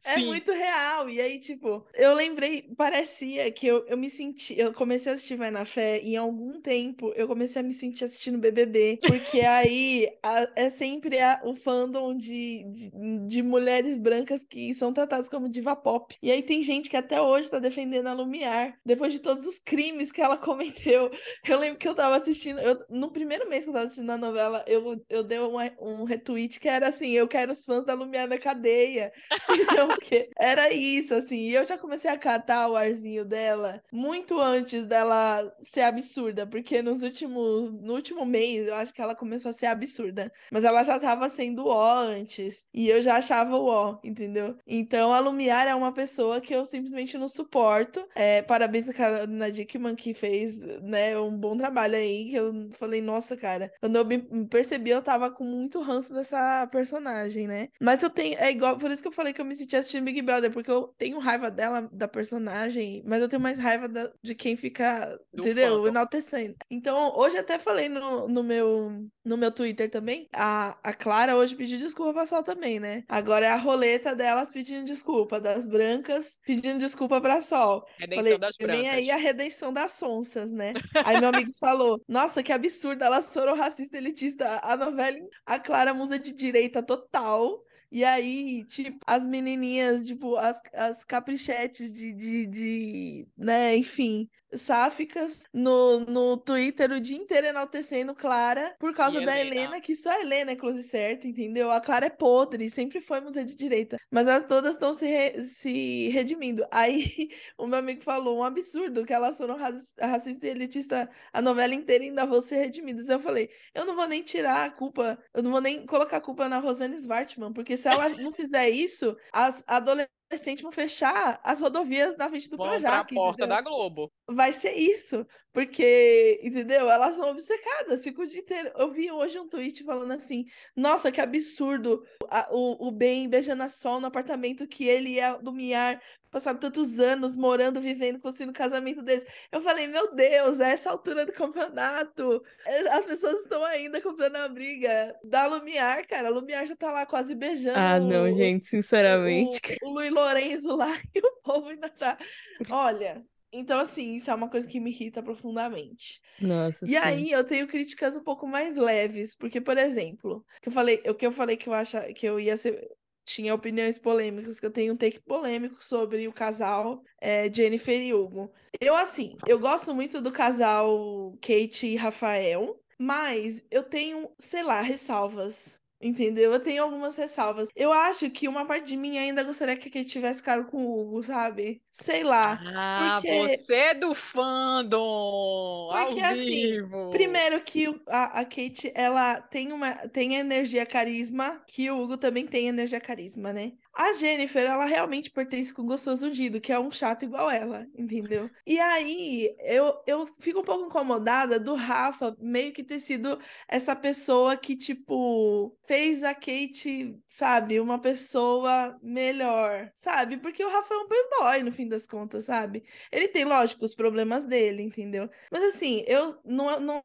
É Sim. muito real. E aí, tipo, eu lembrei, parecia que eu, eu me senti. Eu comecei a assistir Vai na Fé e em algum tempo eu comecei a me sentir assistindo BBB. Porque aí a- é sempre a- o fandom de, de, de mulheres brancas que são tratadas como diva pop. E aí tem gente que até hoje tá defendendo a Lumiar, depois de todos os crimes que ela cometeu. Eu lembro que eu tava assistindo. eu- no primeiro mês que eu tava assistindo a novela, eu, eu dei um, um retweet que era assim: eu quero os fãs da Lumiar na cadeia. Porque era isso, assim. E eu já comecei a catar o arzinho dela muito antes dela ser absurda, porque nos últimos, no último mês eu acho que ela começou a ser absurda. Mas ela já tava sendo ó antes. E eu já achava o ó, entendeu? Então a Lumiar é uma pessoa que eu simplesmente não suporto. É, parabéns a Carolina Dickman que fez, né, um bom trabalho aí. Que eu falei, nossa, cara, quando eu me percebi, eu tava com muito ranço dessa personagem, né? Mas eu tenho. É igual, por isso que eu falei que eu me senti assistindo Big Brother, porque eu tenho raiva dela, da personagem, mas eu tenho mais raiva da- de quem fica, Do entendeu? fandom. Enaltecendo. Então, hoje até falei no, no meu, no meu Twitter também. A, a Clara hoje pediu desculpa pra Sol também, né? Agora é a roleta delas pedindo desculpa, das brancas pedindo desculpa pra Sol. Redenção Falei, das vem aí a brancas. redenção das sonsas, né? Aí meu amigo falou: Nossa, que absurdo, elas foram racista elitista. A novela, a Clara musa de direita total. E aí, tipo, as menininhas, tipo, as, as caprichetes de, de, de, né, enfim, sáficas no, no Twitter o dia inteiro enaltecendo Clara por causa da Helena. Helena, que só a Helena é close certa, entendeu? A Clara é podre, sempre foi museu de direita, mas elas todas estão se, re- se redimindo. Aí o meu amigo falou, um absurdo que elas foram raci- racista e elitista a novela inteira e ainda vão ser redimidas. Eu falei, eu não vou nem tirar a culpa, eu não vou nem colocar a culpa na Rosane Svartman, porque se ela não fizer isso, as adolescentes vão fechar as rodovias na frente do Vão pra Projac, porta entendeu? da Globo. vai ser isso, porque, entendeu? Elas são obcecadas, ficam o dia inteiro. Eu vi hoje um tweet falando assim: nossa, que absurdo a- o, o Ben beijando a Sol no apartamento que ele e a Lumiar passaram tantos anos morando, vivendo, construindo o casamento deles. Eu falei, meu Deus, a essa altura do campeonato, eh, as pessoas estão ainda comprando a briga da Lumiar, cara. A Lumiar já tá lá quase beijando Ah, não, o- gente, sinceramente. o, o Luiz Lourenço lá e o povo ainda tá. Olha, então assim, isso é uma coisa que me irrita profundamente. Nossa, E sim. aí eu tenho críticas um pouco mais leves, porque, por exemplo, que eu falei, o que eu falei que eu acha que eu ia ser. Tinha opiniões polêmicas, que eu tenho um take polêmico sobre o casal é, Jennifer e Hugo. Eu, assim, eu gosto muito do casal Kate e Rafael, mas eu tenho, sei lá, ressalvas. Entendeu? Eu tenho algumas ressalvas. Eu acho que uma parte de mim ainda gostaria que a Kate tivesse ficado com o Hugo, sabe? Sei lá. Ah, porque- você é do fandom! Ao Porque, assim, vivo! Primeiro que a, a Kate, ela tem uma tem energia carisma, que o Hugo também tem energia carisma, né? A Jennifer, ela realmente pertence com o Gostoso Dido, que é um chato igual ela, entendeu? E aí, eu, eu fico um pouco incomodada do Rafa meio que ter sido essa pessoa que, tipo, fez a Kate, sabe, uma pessoa melhor, sabe? Porque o Rafa é um playboy, no fim das contas, sabe? Ele tem, lógico, os problemas dele, entendeu? Mas assim, eu não, não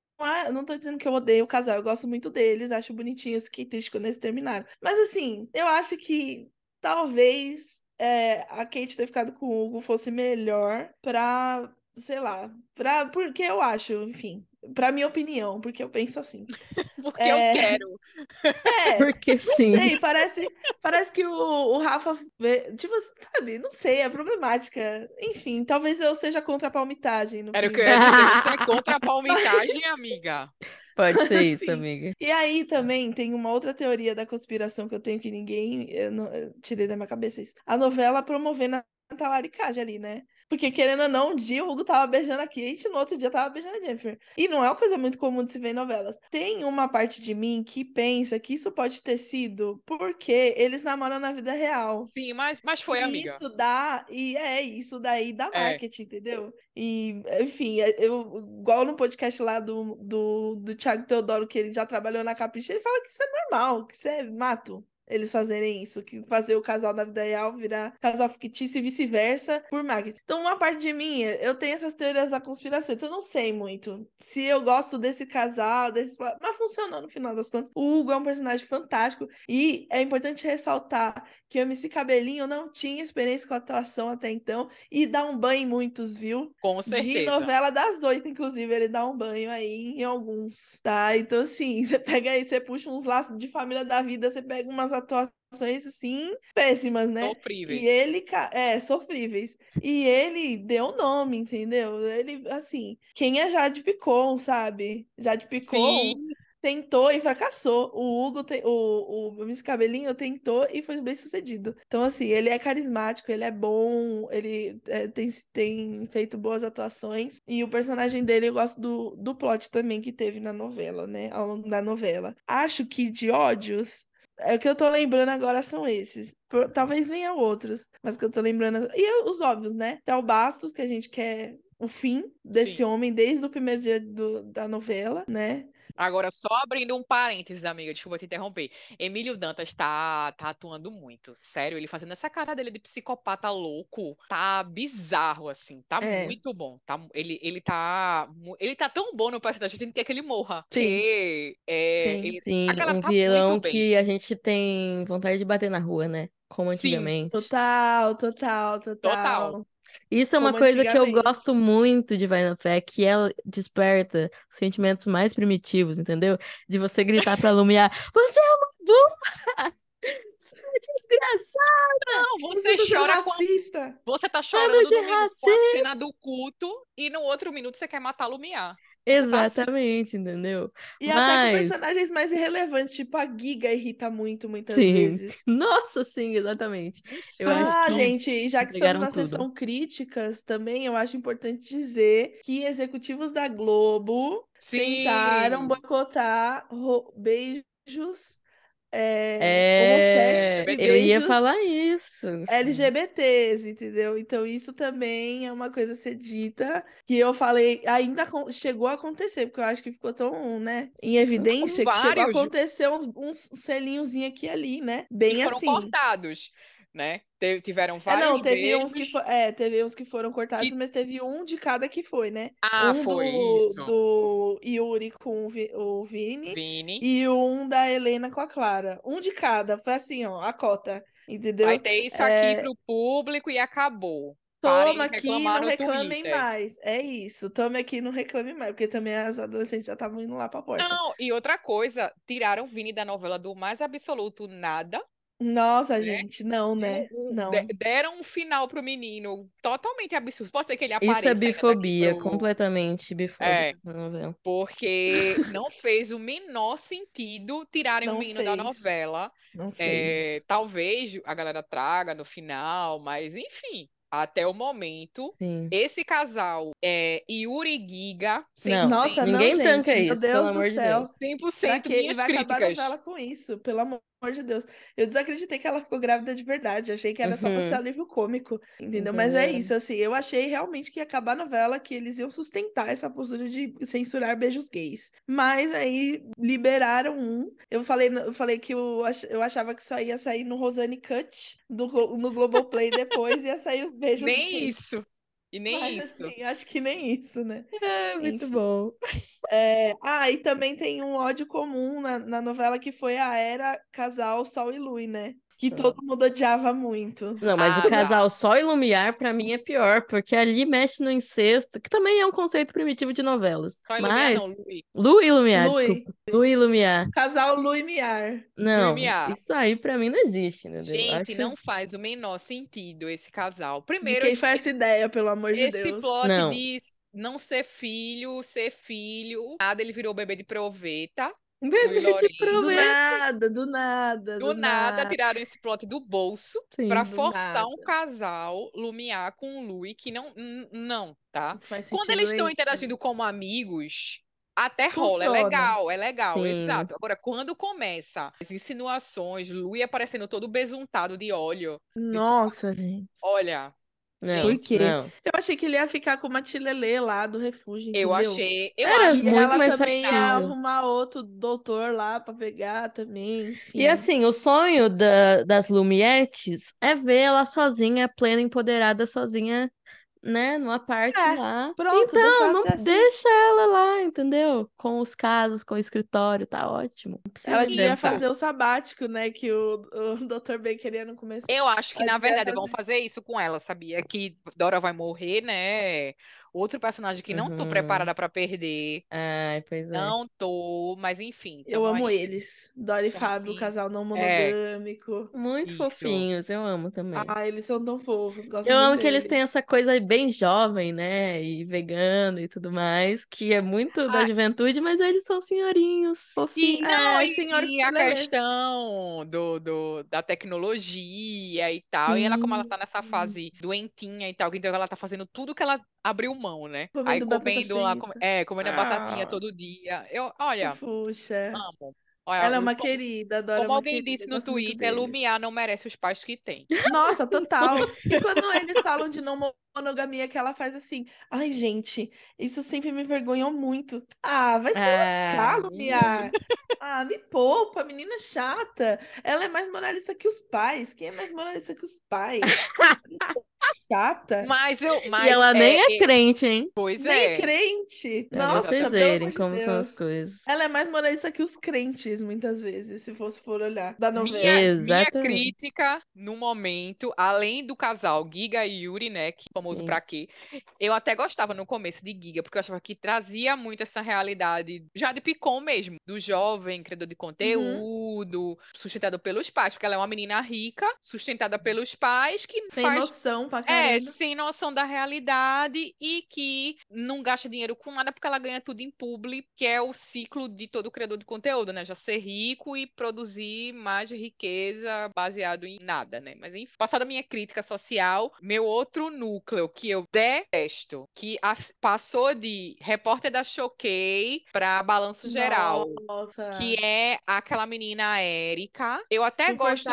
não tô dizendo que eu odeio o casal, eu gosto muito deles, acho bonitinhos, fiquei triste quando eles terminaram. Mas assim, eu acho que talvez é, a Kate ter ficado com o Hugo fosse melhor pra, sei lá, pra, porque eu acho, enfim, pra minha opinião, porque eu penso assim. Porque É. eu quero. É, Porque não sim. sei, parece, parece que o, o Rafa, tipo, sabe, não sei, é problemática. Enfim, talvez eu seja contra a palmitagem no Era o que eu ia dizer. Você é contra a palmitagem, amiga? Pode ser isso, amiga. E aí também tem uma outra teoria da conspiração que eu tenho que ninguém. Eu não, eu tirei da minha cabeça isso. A novela promovendo a talaricagem ali, né? Porque, querendo ou não, um dia o Hugo tava beijando a Kate, no outro dia tava beijando a Jennifer. E não é uma coisa muito comum de se ver em novelas. Tem uma parte de mim que pensa que isso pode ter sido porque eles namoram na vida real. Sim, mas, mas foi, E amiga. Isso dá, e é isso daí dá É. marketing, entendeu? E, enfim, é- eu, igual no podcast lá do, do, do Thiago Teodoro, que ele já trabalhou na Capricha, ele fala que isso é normal, que isso é mato. Eles fazerem isso, que fazer o casal da vida real virar casal fictício e vice-versa por marketing. Então, uma parte de mim, eu tenho essas teorias da conspiração, então eu não sei muito se eu gosto desse casal, desse... mas funcionou no final das contas. O Hugo é um personagem fantástico e é importante ressaltar que o MC Cabelinho não tinha experiência com atuação até então e dá um banho em muitos, viu? Com De certeza. novela das oito, inclusive, ele dá um banho aí em alguns, tá? Então, assim, você pega aí, você puxa uns laços de família da vida, você pega umas atuações, assim, péssimas, né? Sofríveis. E ele, é, sofríveis. E ele deu nome, entendeu? Ele, assim, quem é Jade Picon, sabe? Jade Picon tentou e fracassou. O Hugo, te- o, o Miss Cabelinho tentou e foi bem sucedido. Então, assim, ele é carismático, ele é bom, ele é, tem, tem feito boas atuações. E o personagem dele, eu gosto do, do plot também que teve na novela, né? Ao longo da novela. Acho que de ódios. É o que eu tô lembrando agora são esses. Por- Talvez venha outros, mas que eu tô lembrando. E os óbvios, né? Tem o Bastos, que a gente quer o fim desse Sim. homem desde o primeiro dia do- da novela, né? Agora, só abrindo um parênteses, amiga, desculpa te interromper. Emílio Dantas tá, tá atuando muito. Sério, ele fazendo essa cara dele de psicopata louco. Tá bizarro, assim. Tá É. muito bom. Tá, ele, ele tá. Ele tá tão bom no personagem, a gente quer que ele morra. Sim. Porque é, Sim. ele. Sim, um tá vilão que a gente tem vontade de bater na rua, né? Como Sim, antigamente. Total, total, total. Total. Isso é uma Como coisa que eu gosto muito de Vai na Fé, que ela desperta os sentimentos mais primitivos, entendeu? De você gritar pra Lumiar, você é uma burra! Sua desgraçada! Não, você tá chora com a racista. Você tá Bando chorando de no minuto com a racista! cena do culto e no outro minuto você quer matar a Lumiar. Exatamente, entendeu? E até com Mas, personagens mais irrelevantes, tipo a Giga irrita muito, muitas sim. vezes. Nossa, sim, exatamente. Eu acho Ah, que gente, e já que estamos na tudo. sessão críticas, também eu acho importante dizer que executivos da Globo tentaram Sim. boicotar ro- beijos é, É, e eu ia falar isso. LGBTs, entendeu? Então isso também é uma coisa a ser dita que eu falei, ainda chegou a acontecer, porque eu acho que ficou tão, né, em evidência que chegou a acontecer uns, uns selinhozinho aqui e ali, né? E Bem foram assim. cortados, né? Te- tiveram É, vários não, teve uns que beijos fo- é, teve uns que foram cortados, que... mas teve um de cada que foi, né? Ah, Um foi do, isso. do Yuri com o, Vi- o Vini Vini. e um da Helena com a Clara. Um de cada, foi assim, ó, a cota, Vai entendeu? ter isso aqui É, pro público e acabou. Toma aqui, não reclamem Twitter. mais. É isso. Tome aqui, não reclame mais. Porque também as adolescentes já estavam indo lá pra porta. Não, e outra coisa, tiraram o Vini da novela do mais absoluto nada, Nossa, né? gente, não, De né? de- Não. deram um final pro menino totalmente absurdo. Pode ser que ele Isso é apareça daqui bifobia, pro. completamente bifóbica É, porque não fez o menor sentido tirarem o Não menino da fez. novela. Não É, fez. talvez a galera traga no final, mas enfim, até o momento, Sim. esse casal é Yuri Giga, Não, Nossa, não, ninguém gente, tanca meu isso, Deus pelo do amor de céu. Deus. 100% Pra quê? minhas Vai acabar a críticas. novela com isso, pelo amor de Deus. Eu desacreditei que ela ficou grávida de verdade. Achei que era só pra Uhum. ser alívio cômico, entendeu? Mas é Entendeu? isso, assim, eu achei realmente que ia acabar a novela, que eles iam sustentar essa postura de censurar beijos gays. Mas aí liberaram um. Eu falei, eu falei que eu, ach- eu achava que só ia sair no Rosane Cut, do, no Globoplay depois, ia sair os beijos Nem gays. isso. E nem Mas isso. assim, acho que nem isso, né? É, muito Enfim. bom. É, ah, e também tem um ódio comum na, na novela que foi a era casal Sol e Lui, né? Que todo mundo odiava muito. Não, mas Ah, o casal Sol e Lumiar, pra mim, é pior, porque ali mexe no incesto, que também é um conceito primitivo de novelas. Só iluminar, Mas. não, Lui. Lu e Lui. desculpa. Lu Lumiar. Casal Lu e Miar. Não, Lumiar. isso aí pra mim não existe, entendeu? Gente, Acho- não faz o menor sentido esse casal. De Primeiro, quem esse, foi essa ideia, pelo amor de esse Deus. plot Não. de não ser filho, ser filho. Nada, ele virou bebê de proveta. Bebê de Do proveito. nada, do nada, Do nada, tiraram esse plot do bolso do forçar um nada. casal Lumiar com Lui, que não, não, tá? Não Quando eles estão interagindo como amigos, até rola, é Funciona. legal, é legal, Sim. exato. Agora, quando começa as insinuações, Lui aparecendo todo besuntado de óleo, Nossa, gente. olha, Não, Por quê? não. Eu achei que ele ia ficar com uma tilelê lá do refúgio, eu entendeu? achei, eu Era acho E muito ela mais também ia arrumar outro doutor lá pra pegar também, enfim. E assim, o sonho da- das Lumiettes é ver ela sozinha, plena, empoderada, sozinha, né, numa parte É, lá. pronto, Então, não assim. deixa ela lá, entendeu? Com os casos, com o escritório, tá ótimo. Ela de devia fazer o sabático, né? Que o, o Dr. Ben queria no começo. Eu acho que, Ela na verdade, vão fazer. fazer isso com ela, sabia? Que Dora vai morrer, né? Outro personagem que não tô Uhum. preparada pra perder. Ai, pois é. Não tô, mas enfim. Eu tamo amo aí. eles. Dora e Então, Fábio, o sim. casal não É. monogâmico. Muito Isso. fofinhos, eu amo também. Ah, eles são tão fofos, gosto Eu amo que eles deles. têm essa coisa bem jovem, né? E vegano e tudo mais, que é muito da Ah. juventude, mas eles são senhorinhos, E fofinhos. não, É, e, senhor e a questão do, do, da tecnologia e tal. E ela, como ela Sim. tá nessa fase doentinha e tal, então ela tá fazendo tudo que ela abriu mão, né? Comendo Aí comendo lá, com- é, comendo a batatinha Ah. todo dia. Eu, olha, Fofuxa. amo. Olha, Ela é uma como, querida, a Dora é como alguém querida, disse no Twitter. Lumiar não merece os pais que tem. Nossa, total. E quando eles falam de não monogamia, que ela faz assim, ai, gente, isso sempre me vergonhou muito. Ah, vai se lascar, Ah, Lumiar. Ah, me poupa, menina chata. Ela é mais moralista que os pais. Quem é mais moralista que os pais? Chata. Mas eu, E mas ela nem é é, crente, hein? pois Nem é. crente. Pra Nossa, vocês verem de como são as Deus. coisas. Ela é mais moralista que os crentes, muitas vezes, se fosse for olhar da novela. Minha, minha Exatamente. crítica no momento, além do casal Giga e Yuri, né, que é famoso Sim. pra quê? Eu até gostava no começo de Giga, porque eu achava que trazia muito essa realidade, já de Picon mesmo, do jovem criador de conteúdo, sustentado pelos pais, porque ela é uma menina rica, sustentada pelos pais, que Sem faz noção pra é, sem noção da realidade e que não gasta dinheiro com nada porque ela ganha tudo em publi, que é o ciclo de todo criador de conteúdo, né? Já ser rico e produzir mais riqueza baseado em nada, né? Mas enfim, passada a minha crítica social, meu outro núcleo que eu detesto, que as- passou de repórter da Choquei pra Balanço Geral. Nossa. Que é aquela menina Érica. Eu até gosto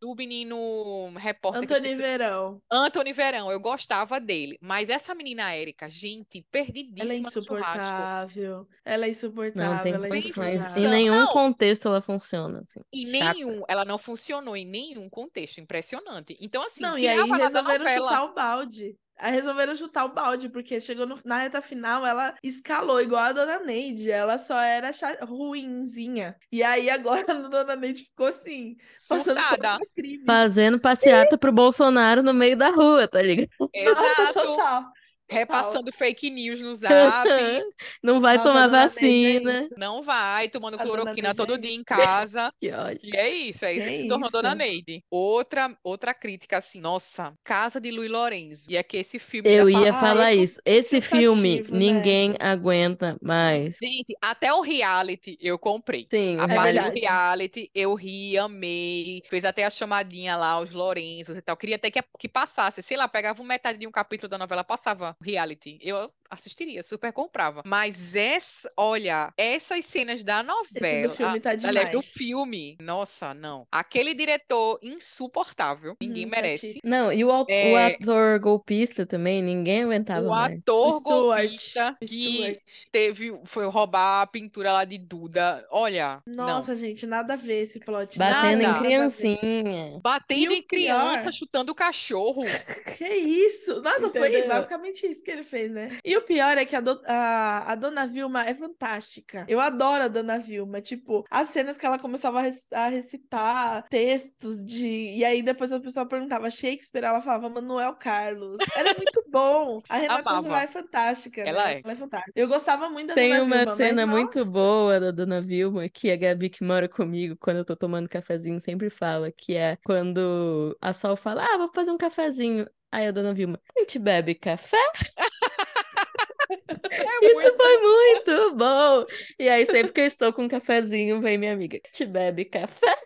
do menino repórter que eu Antônio esqueci Verão. Eu gostava dele. Mas essa menina Érica, gente, Ela é perdidíssima no churrasco. insuportável. Ela é Não insuportável. tem ela é condições. Em insuportável. nenhum Não. contexto ela funciona, assim. Em Chata. nenhum, ela não funcionou em nenhum contexto. Impressionante. Então, assim, Não, e aí ela resolveram novela. chutar o balde. Aí resolveram chutar o balde, porque chegou no- na reta final, ela escalou igual a Dona Neide. Ela só era ruinzinha. E aí agora a Dona Neide ficou assim, passando Surtada. um crime. Fazendo passeata pro Bolsonaro no meio da rua, tá ligado? Nossa, Exato. total. Repassando fake news no zap. Não vai Nossa, tomar dona é vacina. Não vai tomando A dona cloroquina todo é dia em casa. Que ódio. E é isso, é isso Que que se tornou Dona isso? Neide. Outra, outra crítica, assim, nossa, Casa de Luiz Lourenço. E é que esse filme Eu ainda ia fala- Ah, falar é isso. Esse filme, né? ninguém aguenta mais. Gente, até o reality eu comprei. Sim, A É parte do verdade. reality, eu ri, amei. Fez até a chamadinha lá, os Lourenços e tal. Queria até que, que passasse, sei lá, pegava metade de um capítulo da novela, passava reality. Eu assistiria, super comprava. Mas essa, olha, essas cenas da novela. filme tá ah, Aliás, do demais. filme, nossa, não. Aquele diretor insuportável, ninguém Hum, merece. Não, e o, au- o É. ator golpista também, ninguém aguentava O mais. ator O golpista que Stuart. teve, foi roubar a pintura lá de Duda. Olha, não. Nossa, gente, nada a ver esse plot. Batendo Nada. em criancinha. Batendo em criança, pior- chutando o cachorro. Que isso? Nossa, foi Entendeu? basicamente isso que ele fez, né? E o pior é que a, do- a, a Dona Vilma é fantástica. Eu adoro a Dona Vilma. Tipo, as cenas que ela começava a, rec- a recitar textos de. E aí depois a pessoa perguntava Shakespeare, ela falava Manuel Carlos. Era muito bom. A Renata. Zoá é fantástica. Ela né? é. Ela é fantástica. Eu gostava muito da Tem Dona uma Vilma, cena mas, muito nossa, boa da Dona Vilma, que a Gabi que mora comigo, quando eu tô tomando cafezinho, sempre fala, que é quando a Sol fala, ah, vou fazer um cafezinho. Aí a Dona Vilma, a gente bebe café? É Isso muito. foi E aí, sempre que eu estou com um cafezinho, vem minha amiga, a gente bebe café?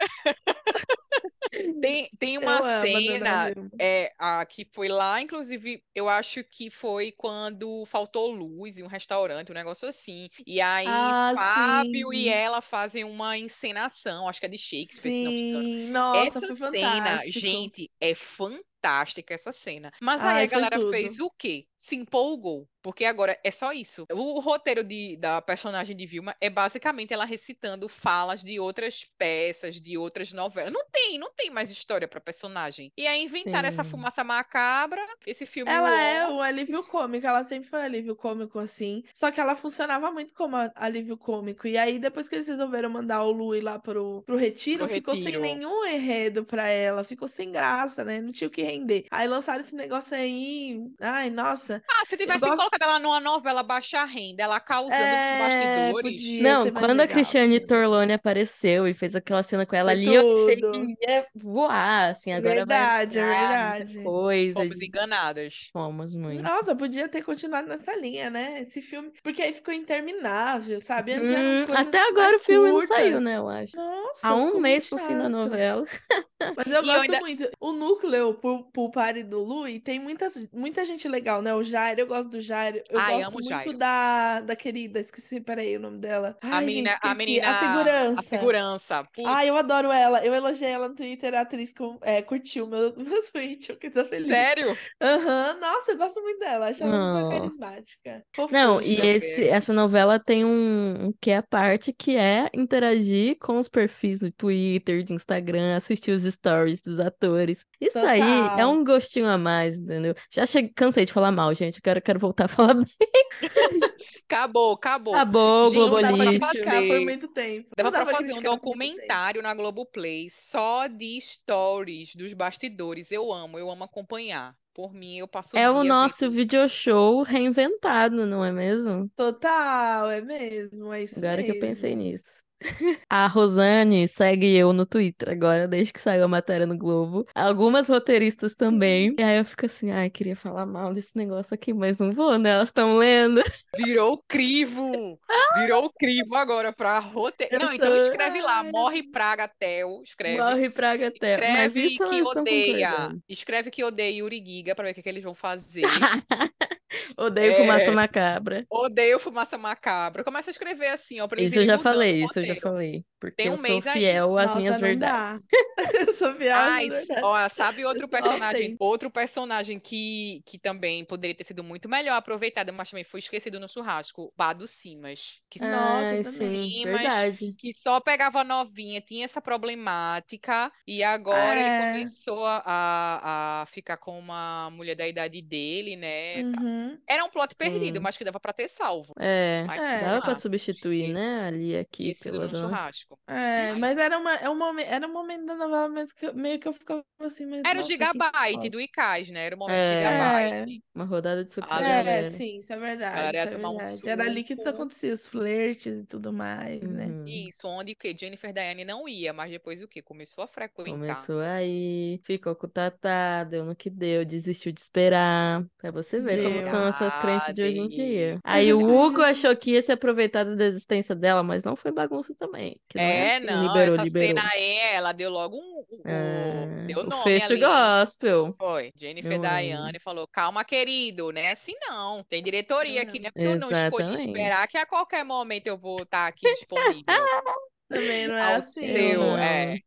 Tem, tem eu uma a Dona cena é, a, que foi lá, inclusive, eu acho que foi quando faltou luz em um restaurante, um negócio assim. E aí, Ah, Fábio sim. e ela fazem uma encenação, acho que é de Shakespeare, se não me engano. Sim, nossa, Essa foi cena, fantástico. gente, é fantástica essa cena. Mas aí Ai, a foi galera tudo. fez o quê? Se empolgou. Porque agora é só isso. O roteiro de, da personagem de Vilma é basicamente ela recitando falas de outras peças, de outras novelas. Não tem, não tem mais história pra personagem. E aí inventaram essa Sim. fumaça macabra, esse filme Ela é o alívio cômico, ela sempre foi alívio cômico assim. Só que ela funcionava muito como alívio cômico. E aí, depois que eles resolveram mandar o Louis lá pro, pro retiro, Pro ficou sem retiro. nenhum enredo pra ela. Ficou sem graça, né? Não tinha o que render. Aí lançaram esse negócio aí. Ai, nossa. Ah, se tivessem gosto- colocado ela numa novela baixa renda, ela causando É, nos bastidores. podia. Não, quando a Cristiane. Torlone apareceu e fez aquela cena com ela Foi ali, eu achei tudo. que ia voar, assim, agora vai Verdade, é verdade. coisa. Fomos enganadas. Fomos muito. Nossa, podia ter continuado nessa linha, né? Esse filme. Porque aí ficou interminável, sabe? Hum, coisas até agora o filme não curtas. saiu, né, eu acho. Nossa, Há um mês muito pro fim da chato. novela. Mas eu E eu gosto ainda- muito. O núcleo pro, pro Pare do Lui tem muitas, muita gente legal, né? O Jairo, eu gosto do Jairo. Eu Ai, gosto muito Jairo. da, da querida, esqueci, peraí o nome dela. A Ai, menina, gente, a menina, A segurança. a segurança. Ai, eu Putz, adoro ela. Eu elogiei ela no Twitter, a atriz com, é, curtiu meu, meu tweet, eu fiquei tão feliz. sério? Aham, Nossa, eu gosto muito dela. Acho ela super carismática. Não, e esse, ver. essa novela tem um, um que é a parte que é interagir com os perfis do Twitter, de Instagram, assistir os stories dos atores. Isso aí é Total. um gostinho a mais, entendeu? Já cheguei, cansei de falar mal, gente. Agora eu quero voltar a falar bem. Acabou, acabou. Acabou, Gente, Não dá pra Globolixo. por fazer- muito tempo. Dava pra pra fazer um documentário na Globoplay só de stories dos bastidores. Eu amo, eu amo acompanhar. Por mim, eu passo o É o dia nosso vendo. video show reinventado, não é mesmo? Total, é mesmo, é isso Agora que eu mesmo. pensei nisso. A Rosane segue eu no Twitter agora, desde que saiu a matéria no Globo. Algumas roteiristas também. E aí eu fico assim, ai, queria falar mal desse negócio aqui, mas não vou, né? Elas estão lendo. Virou crivo! Virou crivo agora pra roteiro. Eu Não, então escreve lá, morre praga Tel, escreve. Morre praga. Mas Escreve que odeia. Escreve que odeia Yuri Giga pra ver o que, que eles vão fazer. Odeio É. fumaça macabra. Odeio fumaça macabra. Começa a escrever assim, ó, pra Isso eu já falei, isso eu já falei. Porque Tem eu um sou mês aí. fiel às Nossa, minhas verdades. Eu sou fiel Ah, isso- ó, sabe outro Eu personagem, outro personagem que, que também poderia ter sido muito melhor aproveitado, mas também foi esquecido no churrasco, Bado Simas, que só também. sim, Mas- verdade. que só pegava novinha, tinha essa problemática, e agora É. ele começou a, a, a ficar com uma mulher da idade dele, né? Uhum. Era um plot perdido, Sim. mas que dava pra ter salvo. É, Mas É. dava pra substituir, né? esqueci- Ali, aqui, esquecido pela no churrasco. Fofo. É, Mas- era, uma, é um momen- era um momento da novela mesmo que eu- meio que eu ficava assim, mas Era o nossa, que Gigabyte foda. do Icaz, né? Era o momento É. Gigabyte. Uma rodada de Ah, É, galera. sim, isso é verdade, isso é tomar um verdade. Era ali que suco. acontecia os flertes e tudo mais, né? Uhum. Isso, onde o quê? Jennifer Diane não ia, mas depois o quê? Começou a frequentar. Começou aí, ficou com o Tatá, deu no que deu, desistiu de esperar. Pra você ver como são essas crentes de hoje em dia. Verdade. Aí o Hugo achou que ia se aproveitar da existência dela, mas não foi bagunça também. Que é É, assim, não, liberou, essa liberou. cena aí, ela deu logo um, o- o- É, deu o nome fecho ali. gospel. Foi. Jennifer. Diane falou: calma, querido, não é assim não. Tem diretoria aqui, né? Porque eu não escolhi Exatamente. esperar que a qualquer momento eu vou estar aqui disponível Também não é ao assim. seu. não. É,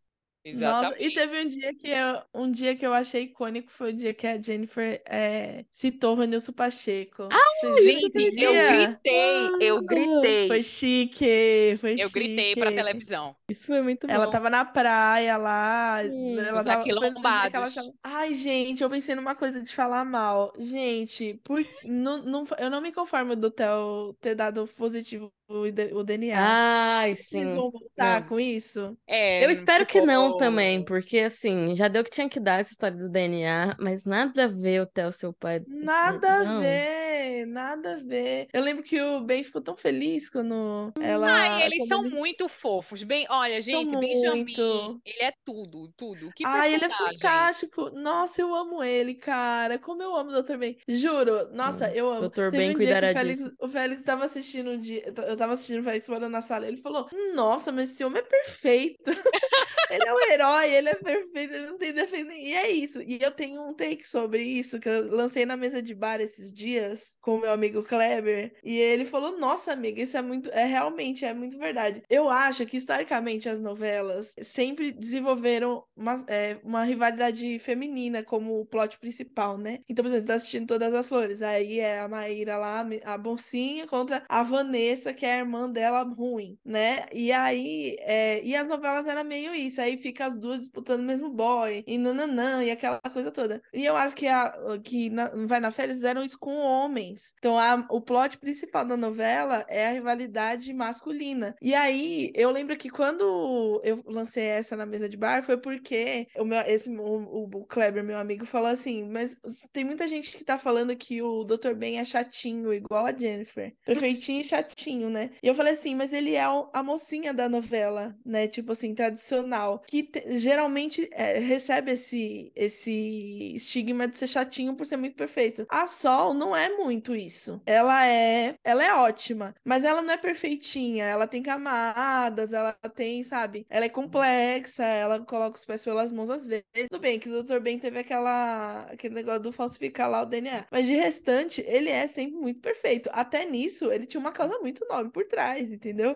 Nossa, e exatamente. teve um dia que eu, um dia que eu achei icônico, foi o dia que a Jennifer é, citou o Ranilson Pacheco. Esse Gente, eu gritei, eu gritei. Foi chique, foi Eu gritei pra chique. televisão. Isso foi muito Ela bom. tava na praia lá, Hum, ela ela aquilombados. tava... Ai, gente, eu pensei numa coisa de falar mal. Gente, por... não, não, eu não me conformo do Theo ter dado positivo o, o DNA. Ai, Vocês sim. vão voltar Não. com isso? É, Eu espero que não ficou- também, porque assim, já deu o que tinha que dar essa história do DNA, mas nada a ver o Theo, seu pai. Nada Não. a ver, nada a ver. Eu lembro que o Ben ficou tão feliz quando ela. Ai, eles quando são eles- muito fofos. Bem, olha, São gente, Benjamin, muito. ele é tudo, tudo. Que Ai, ele é fantástico. Nossa, eu amo ele, cara. Como eu amo o Dr. Ben. Juro, nossa, Hum, eu amo. Dr. Ben um cuidará o Félix, disso. o Félix tava assistindo um dia. Eu tava assistindo o Félix morando na sala. Ele falou: Nossa, mas esse homem é perfeito. Ele é um herói, ele é perfeito, ele não tem defeito. E é isso. E eu tenho um take sobre isso que eu lancei na mesa de bar esses dias com meu amigo Kleber. E ele falou: Nossa, amiga, isso é muito. É realmente, é muito verdade. Eu acho que historicamente as novelas sempre desenvolveram uma, é, uma rivalidade feminina como o plot principal, né? Então, por exemplo, tá assistindo Todas as Flores. Aí é a Maíra lá, a Bolsinha, contra a Vanessa, que é a irmã dela ruim, né? E aí, é, e as novelas eram meio isso. Aí fica as duas disputando o mesmo boy, e nananã, e aquela coisa toda. E eu acho que, a, que na, Vai na Fé eles fizeram isso com homens. Então, a- o plot principal da novela é a rivalidade masculina. E aí, eu lembro que quando eu lancei essa na mesa de bar, foi porque o meu, esse, o, o Kleber, meu amigo, falou assim: Mas tem muita gente que tá falando que o Dr. Ben é chatinho, igual a Jennifer. Perfeitinho e chatinho, né? E eu falei assim: Mas ele é a mocinha da novela, né? Tipo assim, tradicional. Que te- geralmente é, recebe esse, esse estigma de ser chatinho por ser muito perfeito. A Sol não é muito isso. Ela é, ela é ótima, mas ela não é perfeitinha. Ela tem camadas, ela tem, sabe? Ela é complexa, ela coloca os pés pelas mãos às vezes. Tudo bem que o Dr. Ben teve aquela, aquele negócio do falsificar lá o DNA. Mas de restante, ele é sempre muito perfeito. Até nisso, ele tinha uma causa muito nobre por trás, entendeu?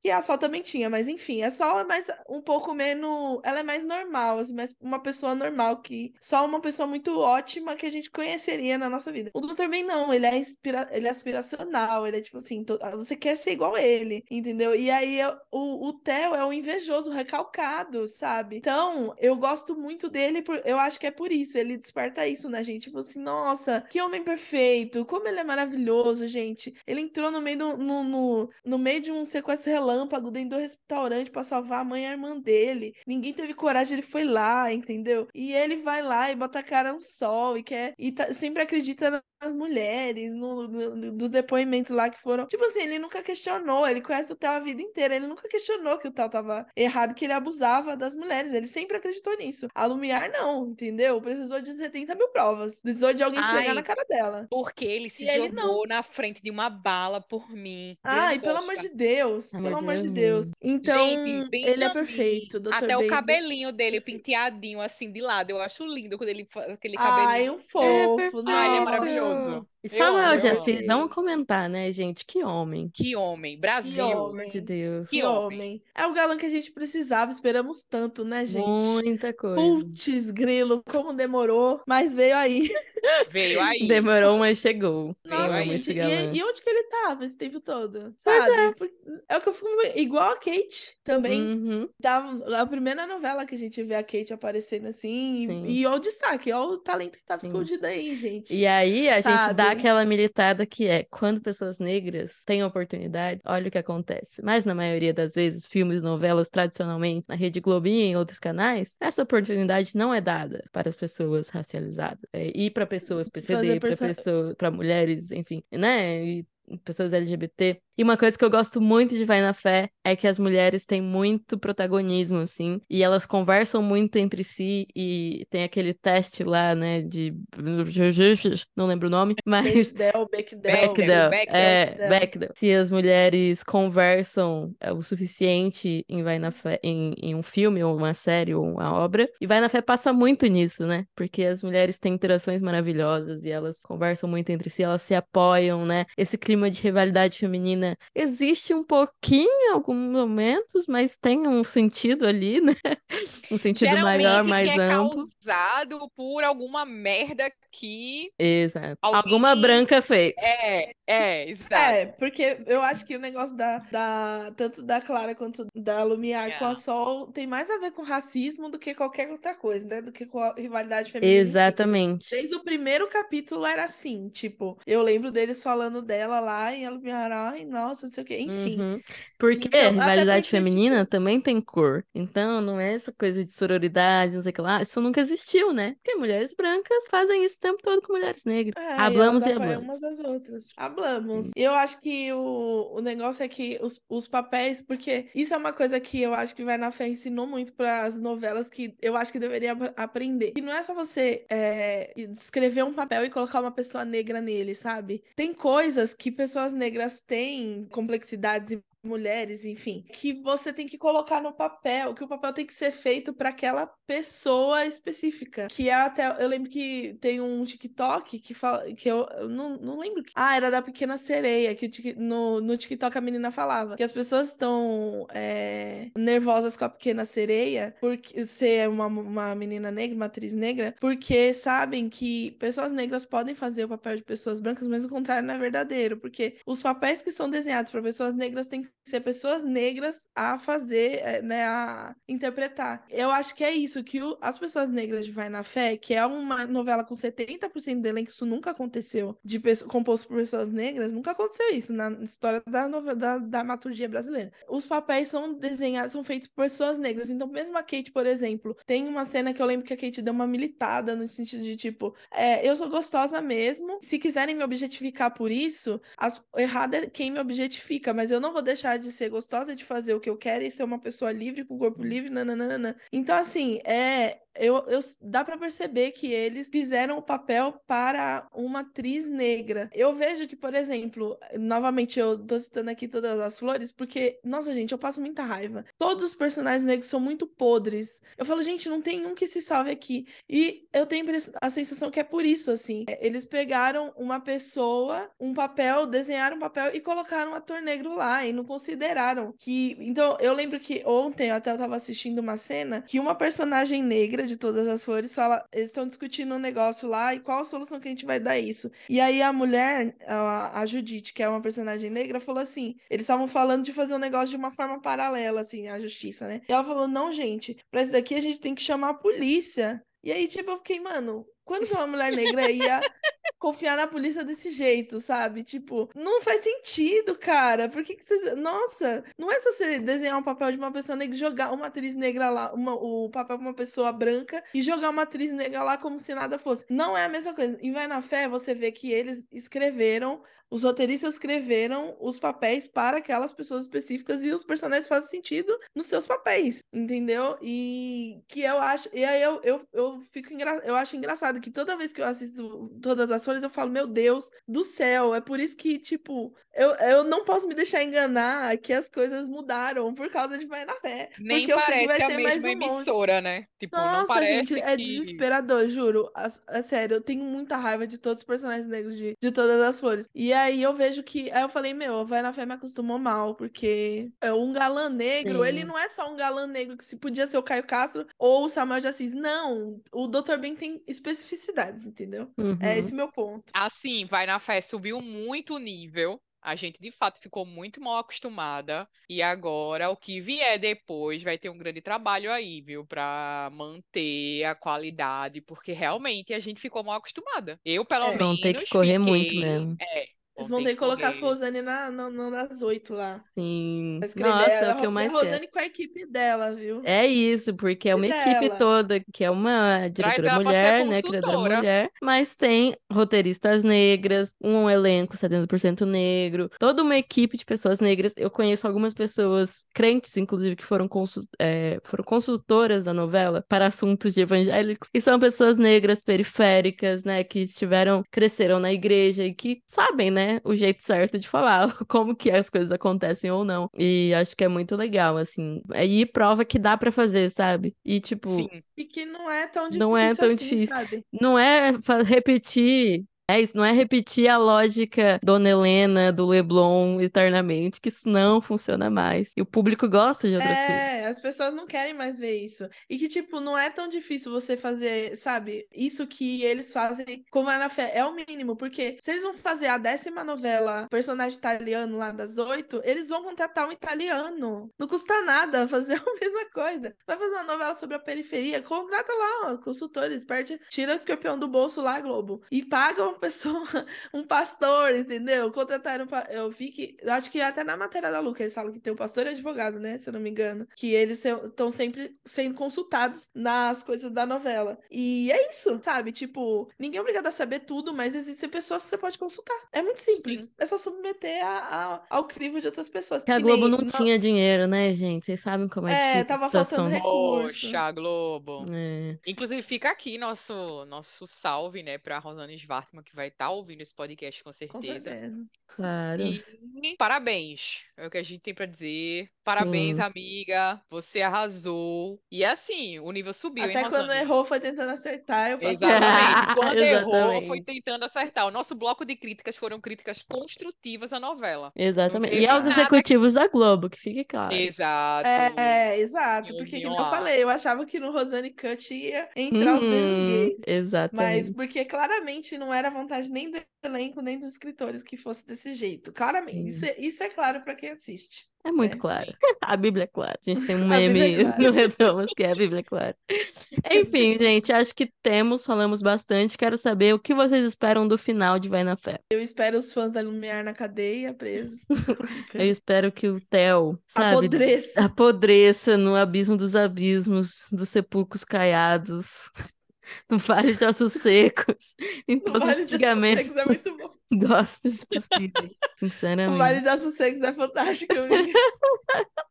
Que a Sol também tinha, mas enfim, a Sol é mais um pouco menos. Ela é mais normal, assim, mais uma pessoa normal, que só uma pessoa muito ótima que a gente conheceria na nossa vida. O Dr. Ben não, ele é, inspira... ele é aspiracional, ele é tipo assim, to- você quer ser igual a ele, entendeu? E aí o, o Theo é o invejoso, recalcado, sabe? Então, eu gosto muito dele, por... eu acho que é por isso, ele desperta isso na gente, tipo assim, nossa, que homem perfeito, como ele é maravilhoso, gente. Ele entrou no meio do, no, no, no meio de um sequestro relâmpago dentro do restaurante pra salvar a mãe e a irmã dele. Ninguém teve coragem, ele foi lá, entendeu? E ele vai lá e bota a cara no sol e quer e tá- sempre acredita nas mulheres, no, no- dos depoimentos lá que foram. Tipo assim, ele nunca questionou, ele conhece o Theo a vida inteira, ele nunca questionou que o Theo tava errado, que ele abusava das mulheres. Ele sempre acreditou nisso. A Lumiar não, entendeu? Precisou de 70 mil provas. Precisou de alguém Ai, na cara dela. Porque ele se E ele não. jogou na frente de uma bala por mim. Ai, pelo amor de Deus, Amor pelo amor de Deus. Então, Gente, ele é Benjamin, perfeito, Dr. até o Ben. cabelinho dele penteadinho assim de lado. Eu acho lindo quando ele faz aquele Ai, cabelinho. um É fofo. perfeito. Ai, ele é maravilhoso. E Samuel de eu amo. Assis, vamos comentar, né, gente? Que homem. Que homem. Que Brasil. Pelo amor de homem. Deus. Que Que homem. homem. É o galã que a gente precisava, esperamos tanto, né, gente? Muita coisa. Putz, grilo, como demorou, mas veio aí. Veio aí. Demorou, mas chegou. Veio Nossa, gente, esse e, e onde que ele tava esse tempo todo? Sabe? Por- É o que eu fico. Igual a Kate também. Uhum. Tava, a primeira novela que a gente vê a Kate aparecendo assim. Sim. E, e olha o destaque, olha o talento que tava Sim. escondido aí, gente. E aí a gente dá? Aquela militada que é quando pessoas negras têm oportunidade, olha o que acontece. Mas na maioria das vezes, filmes, novelas, tradicionalmente, na Rede Globo e em outros canais, essa oportunidade não é dada para as pessoas racializadas. É, e para pessoas PCD, para pessoas, para mulheres, enfim, né? E pessoas LGBT. E uma coisa que eu gosto muito de Vai na Fé é que as mulheres têm muito protagonismo, assim, e elas conversam muito entre si e tem aquele teste lá, né, de... não lembro o nome, mas... Bechdel, Bechdel. Bechdel, Bechdel. é, Bechdel. Bechdel. Se as mulheres conversam é, o suficiente em Vai na Fé, em, em um filme, ou uma série, ou uma obra, e Vai na Fé passa muito nisso, né? Porque as mulheres têm interações maravilhosas e elas conversam muito entre si, elas se apoiam, né? Esse clima de rivalidade feminina existe um pouquinho em alguns momentos, mas tem um sentido ali, né? Um sentido Geralmente maior, que mais é amplo. causado por alguma merda que Exato. Alguém- Alguma branca fez. é, é, exato. É, porque eu acho que o negócio da, da tanto da Clara quanto da Lumiar com É. a Sol tem mais a ver com racismo do que qualquer outra coisa, né? Do que com a rivalidade feminina. Exatamente. Desde o primeiro capítulo era assim, tipo, eu lembro deles falando dela lá e a Lumiar, ai, nossa, não sei o quê, enfim. Uhum. Porque Então, a rivalidade porque, feminina tipo- também tem cor. Então, não é essa coisa de sororidade, não sei o que lá. Isso nunca existiu, né? Porque mulheres brancas fazem isso o tempo todo com mulheres negras. É, Hablamos e hablamos. umas das outras. Hablamos. Eu acho que o, o negócio é que os, os papéis, porque isso é uma coisa que eu acho que Vai na Fé ensinou muito para as novelas que eu acho que deveria ap- aprender. E não é só você é, escrever um papel e colocar uma pessoa negra nele, sabe? Tem coisas que pessoas negras têm, complexidades e mulheres, enfim, que você tem que colocar no papel, que o papel tem que ser feito para aquela pessoa específica. Que é até, eu lembro que tem um TikTok que fala, que eu, eu não, não lembro. Ah, era da Pequena Sereia, que no, no TikTok a menina falava que as pessoas estão é, nervosas com a Pequena Sereia, porque ser uma, uma menina negra, uma atriz negra, porque sabem que pessoas negras podem fazer o papel de pessoas brancas, mas o contrário não é verdadeiro, porque os papéis que são desenhados para pessoas negras têm que ser pessoas negras a fazer, é, né, a interpretar. Eu acho que é isso, que o- as pessoas negras de Vai na Fé, que é uma novela com 70% do elenco, isso nunca aconteceu, de composto por pessoas negras, nunca aconteceu isso na história da, novela, da, dramaturgia brasileira. Os papéis são desenhados, são feitos por pessoas negras, então mesmo a Kate, por exemplo, tem uma cena que eu lembro que a Kate deu uma militada no sentido de tipo, é, eu sou gostosa mesmo, se quiserem me objetificar por isso, as, errado é quem me objetifica, mas eu não vou deixar de ser gostosa, de fazer o que eu quero e ser uma pessoa livre, com corpo livre, nananana. Então, assim, é. Eu, eu, dá pra perceber que eles fizeram o papel para uma atriz negra. Eu vejo que, por exemplo, novamente eu tô citando aqui todas as flores, porque, nossa, gente, eu passo muita raiva. Todos os personagens negros são muito podres. Eu falo, gente, não tem um que se salve aqui. E eu tenho a sensação que é por isso, assim. É, Eles pegaram uma pessoa, um papel, desenharam um papel e colocaram um ator negro lá e não consideraram que. Então, eu lembro que ontem eu até eu tava assistindo uma cena que uma personagem negra de todas as flores fala. Eles estão discutindo um negócio lá e qual a solução que a gente vai dar isso. E aí a mulher, a, a Judite, que é uma personagem negra, falou assim: eles estavam falando de fazer um negócio de uma forma paralela, assim, à justiça, né? E ela falou: não, gente, pra isso daqui a gente tem que chamar a polícia. E aí, tipo, eu fiquei, mano, quando que uma mulher negra ia confiar na polícia desse jeito, sabe? Tipo, não faz sentido, cara. Por que que vocês. Nossa, não é só você desenhar um papel de uma pessoa negra e jogar uma atriz negra lá, uma- o papel de uma pessoa branca e jogar uma atriz negra lá como se nada fosse. Não é a mesma coisa. Em Vai na Fé, você vê que eles escreveram, os roteiristas escreveram os papéis para aquelas pessoas específicas e os personagens fazem sentido nos seus papéis, entendeu? E que eu acho. E aí eu, eu, eu fico engra... eu acho engraçado que toda vez que eu assisto todas as flores, eu falo, meu Deus do céu, é por isso que, tipo, eu, eu não posso me deixar enganar que as coisas mudaram por causa de Vai na Fé. Nem parece a mesma um monte. emissora, né? Tipo, não Nossa, parece gente, é que... desesperador, juro. É, sério, eu tenho muita raiva de todos os personagens negros de, de todas as flores. E aí eu vejo que. Aí eu falei, meu, Vai na Fé me acostumou mal, porque é um galã negro, ele Sim. não é só um galã negro que se podia ser o Caio Castro ou o Samuel de Assis. Não, o Dr. Ben tem especificidades, entendeu? Uhum. É esse meu ponto. Assim, Vai na Fé subiu muito o nível A gente de fato ficou muito mal acostumada e agora o que vier depois vai ter um grande trabalho aí, viu, para manter a qualidade, porque realmente a gente ficou mal acostumada. Eu pelo É. menos ter que correr muito fiquei- mesmo. É, Eles vão ter que colocar a. Rosane na, na, na- nas oito lá. Sim. Nossa, ela, é o que eu mais a quero. Rosane com a equipe dela, viu? É isso, porque é uma E equipe dela? toda, que é uma diretora ela pra ser mulher, né, criadora mulher, mas tem roteiristas negras, um elenco 70% negro, toda uma equipe de pessoas negras. Eu conheço algumas pessoas, crentes, inclusive, que foram, consul- é, foram consultoras da novela para assuntos de evangélicos, e são pessoas negras periféricas, né, que estiveram, cresceram na igreja e que sabem, né, o jeito certo de falar, como que as coisas acontecem ou não. E acho que é muito legal, assim. Aí prova que dá pra fazer, sabe? E, tipo, Sim, E que não é tão difícil Não é tão assim, difícil. sabe? não é repetir. É isso, não é repetir a lógica Dona Helena, do Leblon, eternamente, que isso não funciona mais. E o público gosta de outras coisas. É, as pessoas não querem mais ver isso. E que, tipo, não é tão difícil você fazer, sabe? Isso que eles fazem como é na fé. É o mínimo, porque se eles vão fazer a décima novela, personagem italiano lá das oito, eles vão contratar um italiano. Não custa nada fazer a mesma coisa. Vai fazer uma novela sobre a periferia, contrata lá, ó, consultores, perde, tira o escorpião do bolso lá, Globo, e paga uma pessoa, um pastor, entendeu? Contrataram, eu vi que, eu acho que até na matéria da Luca eles falam que tem o pastor e advogado, né? Se eu não me engano, que eles estão sempre sendo consultados nas coisas da novela. E é isso, sabe? Tipo, ninguém é obrigado a saber tudo, mas existem pessoas que você pode consultar. É muito simples. Sim. É só submeter a- a- ao crivo de outras pessoas. Porque a Globo nem não tinha dinheiro, né, gente? Vocês sabem como é, É, difícil a tava situação. faltando recurso. Poxa, Globo. É, Inclusive, fica aqui nosso, nosso salve, né, pra Rosane Svartman, que vai estar ouvindo esse podcast com Com certeza. certeza. claro. E parabéns, é o que a gente tem pra dizer. Parabéns, Sim. amiga, você arrasou. E assim, o nível subiu, hein, Até quando Rosane? errou, foi tentando acertar. Eu Exatamente. Quando errou, foi Exatamente. tentando acertar. O nosso bloco de críticas foram críticas construtivas à novela. Exatamente. E aos executivos da Globo, que fique claro. Exato. É, exato. Porque, que nem eu falei, eu achava que no Rosane Cut ia entrar os beijos Uhum, gays. Mas exatamente. porque claramente não era vontade nem do elenco, nem dos escritores que fosse desse jeito. Claramente. Isso é, isso é claro pra quem assiste. É muito né? claro. A Bíblia é clara. A gente tem um é meme clara. no Redomas que é a Bíblia é clara. Enfim, gente, acho que temos, falamos bastante. Quero saber o que vocês esperam do final de Vai na Fé. Eu espero os fãs da Lumiar na cadeia, presos. Eu espero que o Theo, sabe, Apodreça. apodreça no abismo dos abismos, dos sepulcros caiados, no vale de ossos secos, em O todos os Vale de Ossos xingamentos Secos é muito bom. gospels possíveis. O Sinceramente. Vale de Ossos Secos é fantástico.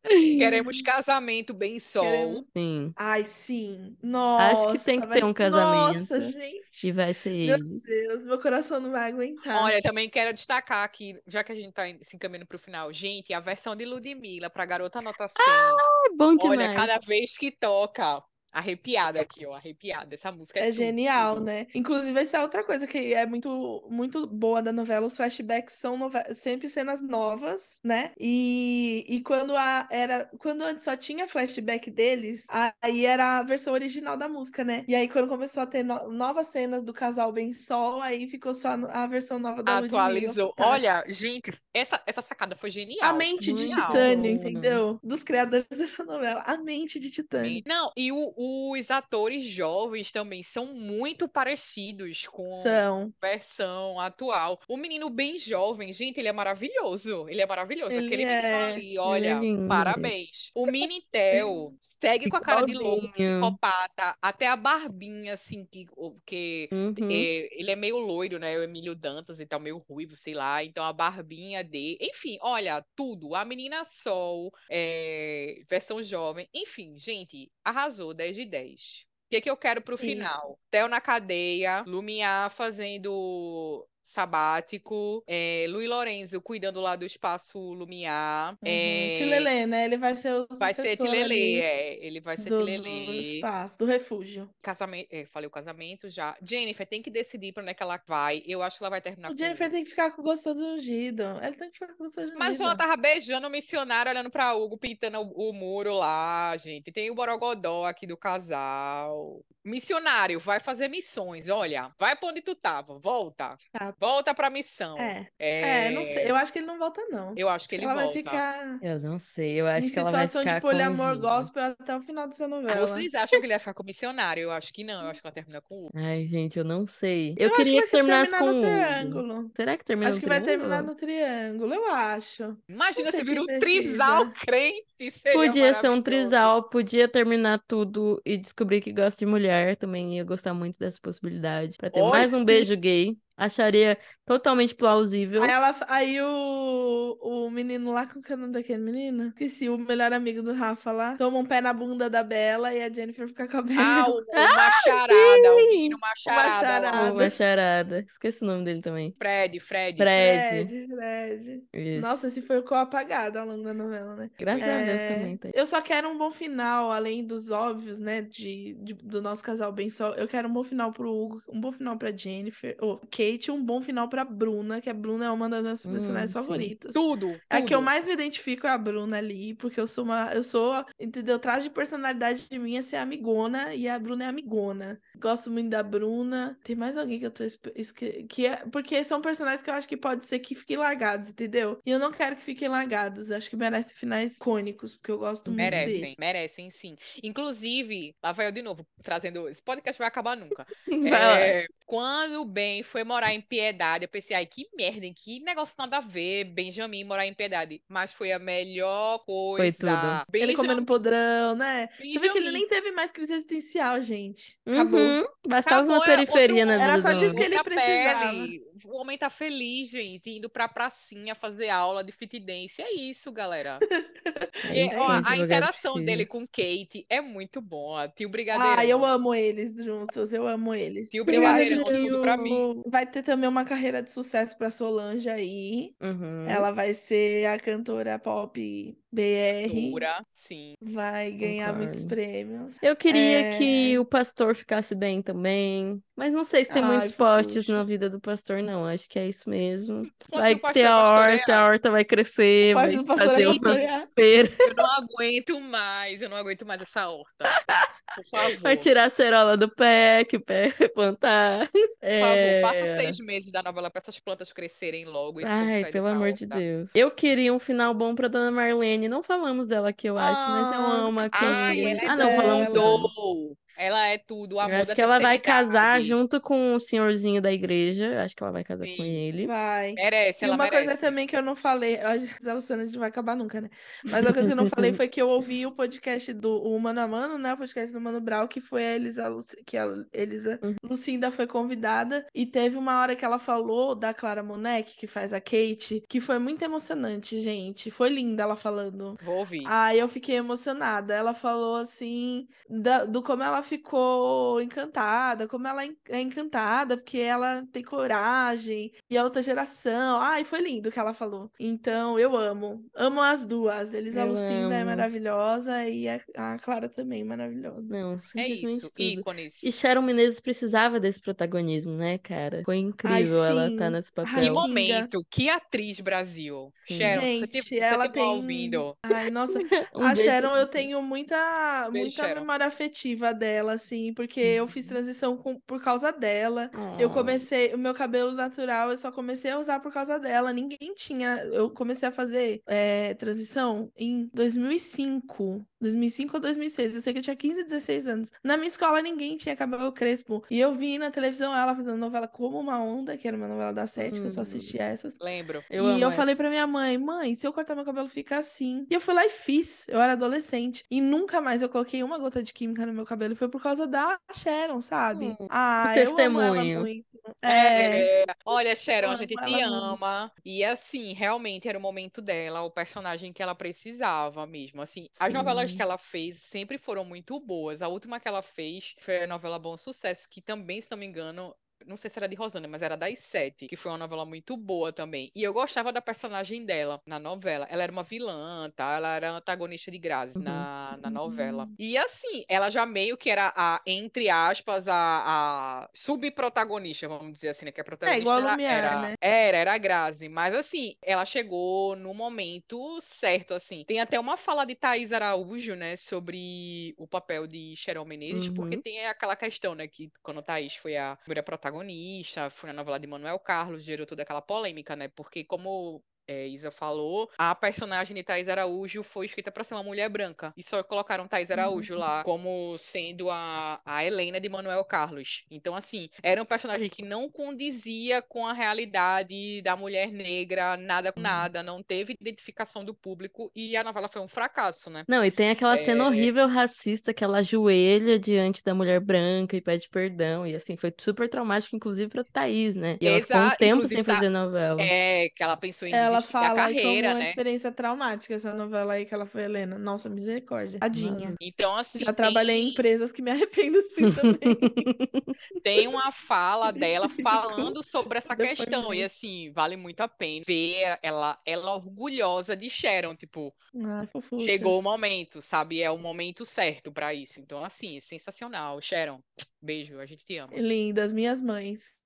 Queremos casamento bem sol. Queremos- Sim. Ai, sim. Nossa, Acho que tem que ter um casamento. Nossa, gente. E vai ser Meu eles. Deus, meu coração não vai aguentar. Olha, também quero destacar aqui, já que a gente tá se encaminhando pro final, gente, a versão de Ludmilla pra Garota Nota 100. É bom Olha, demais. cada vez que toca, arrepiada aqui, ó, arrepiada. Essa música é, É genial, tudo. né? Inclusive, essa é outra coisa que é muito, muito boa da novela. Os flashbacks são nove- sempre cenas novas, né? E, e quando a, era, quando antes só tinha flashback deles, aí era a versão original da música, né? E aí, quando começou a ter no- novas cenas do casal Bem Sol, aí ficou só a versão nova da Ludmilla. Atualizou. Fantástico. Olha, gente, essa, essa sacada foi genial. A mente de Genial. Titânio, entendeu? Dos criadores dessa novela. A mente de Titânio. Não, e o- os atores jovens também são muito parecidos com São. a versão atual. O menino bem jovem, gente, ele é maravilhoso. Ele é maravilhoso. Ele Aquele menino é. ali, olha, lindo, parabéns. O Minitel segue com a cara de louco, psicopata, até a barbinha, assim, que, que Uhum. é, ele é meio loiro, né? O Emílio Dantas e tal, meio ruivo, sei lá. Então a barbinha dele. Enfim, olha, tudo. A menina Sol, é, versão jovem. Enfim, gente, arrasou 10 de 10. O que, que eu quero pro Isso. final? Theo na cadeia, Lumiar fazendo sabático, é, Luiz Lorenzo cuidando lá do espaço Lumiar. Uhum. é, Tilelê, né? Ele vai ser o vai ser Tilelê, é. Ele vai ser do, do Tilelê. espaço, do refúgio. Casamento, é, falei o casamento já. Jennifer tem que decidir pra onde é que ela vai. Eu acho que ela vai terminar O Jennifer tem que ficar com o gostoso ungido. Ela tem que ficar com o gostoso ungido. Mas ela tava beijando o missionário, olhando pra Hugo, pintando o, o muro lá, gente. Tem o borogodó aqui do casal. Missionário, vai fazer missões, olha. Vai pra onde tu tava, volta. Chato. Volta pra missão. É. É, É, não sei. Eu acho que ele não volta, não. eu acho que ele ela vai volta. ficar Eu não sei, eu acho em que ela vai situação ficar de com o poliamor Gil. gospel até o final dessa Ah, novela. vocês acham que ele vai ficar com o missionário? Eu acho que não. Eu acho que ela termina com o. Ai, gente, eu não sei. Eu, Eu acho que queria vai que terminasse terminar com no o triângulo. Será que termina Acho no que vai triângulo? terminar no triângulo, eu acho. Imagina Não sei se vira um precisa. trisal crente. Seria Podia ser um trisal, podia terminar tudo e descobrir que gosta de mulher. Também ia gostar muito dessa possibilidade. Pra ter mais um beijo gay. Acharia totalmente plausível. Aí, ela, aí o, o menino lá, com o canal daquele menino? Esqueci, o melhor amigo do Rafa lá, toma um pé na bunda da Bela e a Jennifer fica com a Bela. Ah, o, o Macharada, o menino Macharada lá. Macharada. Uma charada. Esqueci o nome dele também. Fred, Fred. Fred. Fred, Fred. Isso. Nossa, esse foi o cor apagado ao longo da novela, né? Graças a Deus É, também. Tá. Eu só quero um bom final, além dos óbvios, né, de, de- do nosso casal bem só. Eu quero um bom final pro Hugo, um bom final pra Jennifer, ou Kate, e um bom final pra Bruna, que a Bruna é uma das minhas Hum, personagens sim. favoritas. Tudo, A que eu tudo. mais me identifico é a Bruna ali, porque eu sou uma, eu sou, entendeu? Traz de personalidade de mim é ser amigona e a Bruna é amigona. Gosto muito da Bruna. Tem mais alguém que eu tô que é porque são personagens que eu acho que pode ser que fiquem largados, entendeu? E eu não quero que fiquem largados. Acho que merece finais icônicos, porque eu gosto muito Merecem, desse. merecem sim. Inclusive, lá vai eu de novo, trazendo. Esse podcast vai acabar nunca. É, quando o Ben foi morar em Piedade, eu pensei, ai, que merda, hein? Que negócio nada a ver, Benjamin morar em Piedade. Mas foi a melhor coisa. tudo. Ele Benjamin, comendo podrão, né? Você vê que ele Benjamin. nem teve mais crise existencial, gente. Acabou. Uhum. Bastava Acabou, uma é periferia outro na Era vida só do disso que ele precisava. pele. O homem tá feliz, gente, indo pra pracinha fazer aula de fit dance. É isso, galera. É E, isso que ó, a interação dele com Kate é muito boa. Tio Brigadeirão. Ah, eu amo eles juntos, eu amo eles. Tio Eu Mim. vai ter também uma carreira de sucesso pra Solange aí. Uhum. Ela vai ser a cantora pop BR. Dura, sim. Vai ganhar muitos Concordo. prêmios. Eu queria É. que o pastor ficasse bem também. Mas não sei se tem Ai, muitos postes na vida do pastor, não. Acho que é isso mesmo. Só Vai o ter é a pastorear. horta, a horta vai crescer, Pode vai fazer é uma feira, Eu não aguento mais, eu não aguento mais essa horta. Por favor. vai tirar a cerola do pé, que o pé vai plantar. Por favor, passa É... seis meses da novela pra essas plantas crescerem logo. Ai, pelo amor de horta. Deus. Eu queria um final bom pra Dona Marlene. Não falamos dela aqui, eu acho, mas eu Ah, amo a Ai, é Ah, não, falamos dela. Ela é tudo. O Eu amor acho que ela vai casar junto com o senhorzinho da igreja. Eu Acho que ela vai casar com Sim. ele. Vai. Merece, E ela uma coisa merece. também que eu não falei, a Luciana a gente vai acabar nunca, né? Mas uma coisa que eu não falei foi que eu ouvi o podcast do o Mano a Mano, né? O podcast do Mano Brown, que foi a Elisa, Luci- que a Elisa Uhum. Lucinda foi convidada. E teve uma hora que ela falou da Clara Monek, que faz a Kate, que foi muito emocionante, gente. Foi linda ela falando. Vou ouvir. Aí eu fiquei emocionada. Ela falou assim da- do como ela ficou encantada, como ela é encantada, porque ela tem coragem e é outra geração. Ai, foi lindo o que ela falou. Então eu amo. Amo as duas. Elisa Eu Lucinda é amo. maravilhosa e a, a Clara também maravilhosa. Não, É isso, tudo. ícones. E Sharon Menezes precisava desse protagonismo, né, cara? Foi incrível ela sim. estar nesse Ai, Que papel. mo- momento, que atriz Brasil. Sim. Sharon, se você Gente, estiver ela tem. ouvindo, Ai, nossa, Um a beijo Sharon, eu você. tenho muita, Beijo, muita Sharon. memória afetiva dela, assim, porque eu fiz transição com- por causa dela. Eu Oh. comecei, o meu cabelo natural, eu só comecei a usar por causa dela. Ninguém tinha. Eu comecei a fazer é, transição em 2005. 2005 ou 2006. Eu sei que eu tinha 15, 16 anos. Na minha escola, ninguém tinha cabelo crespo. E eu vi na televisão ela fazendo novela Como uma Onda, que era uma novela da Sete, que eu só Hum. assistia essas. lembro. Eu e eu essa. falei pra minha mãe, mãe, se eu cortar meu cabelo fica assim. E eu fui lá e fiz. Eu era adolescente. E nunca mais eu coloquei uma gota de química no meu cabelo. Foi por causa da Sharon, sabe? Hum, Ah, testemunho. muito. É. É, olha, Sharon, a gente te ela muito. ama. E assim, realmente era o momento dela, o personagem que ela precisava mesmo. Assim, as novelas Sim. que ela fez sempre foram muito boas. A última que ela fez foi a novela Bom Sucesso, que também, se não me engano, não sei se era de Rosana, mas era das sete, que foi uma novela muito boa também. E eu gostava da personagem dela na novela. Ela era uma vilã, tá? Ela era antagonista de Grazi Uhum. na, na novela. Uhum. E assim, ela já meio que era a, entre aspas, a, a subprotagonista, vamos dizer assim, né? Que a protagonista igual a era, Lumière, era, né? era, era a Grazi. Mas assim, ela chegou no momento certo, assim. Tem até uma fala de Thaís Araújo, né? Sobre o papel de Cheryl Menezes, porque Uhum. tem aquela questão, né? Que quando Thaís foi a primeira protagonista, protagonista, foi na novela de Manuel Carlos, gerou toda aquela polêmica, né? Porque como é, Isa falou, a personagem de Thais Araújo foi escrita para ser uma mulher branca. E só colocaram Thais Araújo Uhum. lá como sendo a, a Helena de Manuel Carlos. Então, assim, era um personagem que não condizia com a realidade da mulher negra, nada com nada, não teve identificação do público e a novela foi um fracasso, né? Não, e tem aquela cena É. horrível racista que ela ajoelha diante da mulher branca e pede perdão. E assim, foi super traumático, inclusive, pra Thaís, né? E ela ficou um tempo inclusive sem tá- fazer novela. É, que ela pensou em Ela desistir da fala aí carreira, como uma né? experiência traumática, essa novela aí que ela foi Helena. Nossa, misericórdia. Tadinha. Então, assim, Já trabalhei em tem- empresas que me arrependo sim também. tem uma fala dela falando sobre essa questão. E assim, vale muito a pena ver ela, ela orgulhosa de Sharon. Tipo, Ah, chegou o momento, sabe? É o momento certo pra isso. Então, assim, é sensacional. Sharon, beijo, a gente te ama. Lindas, minhas mães.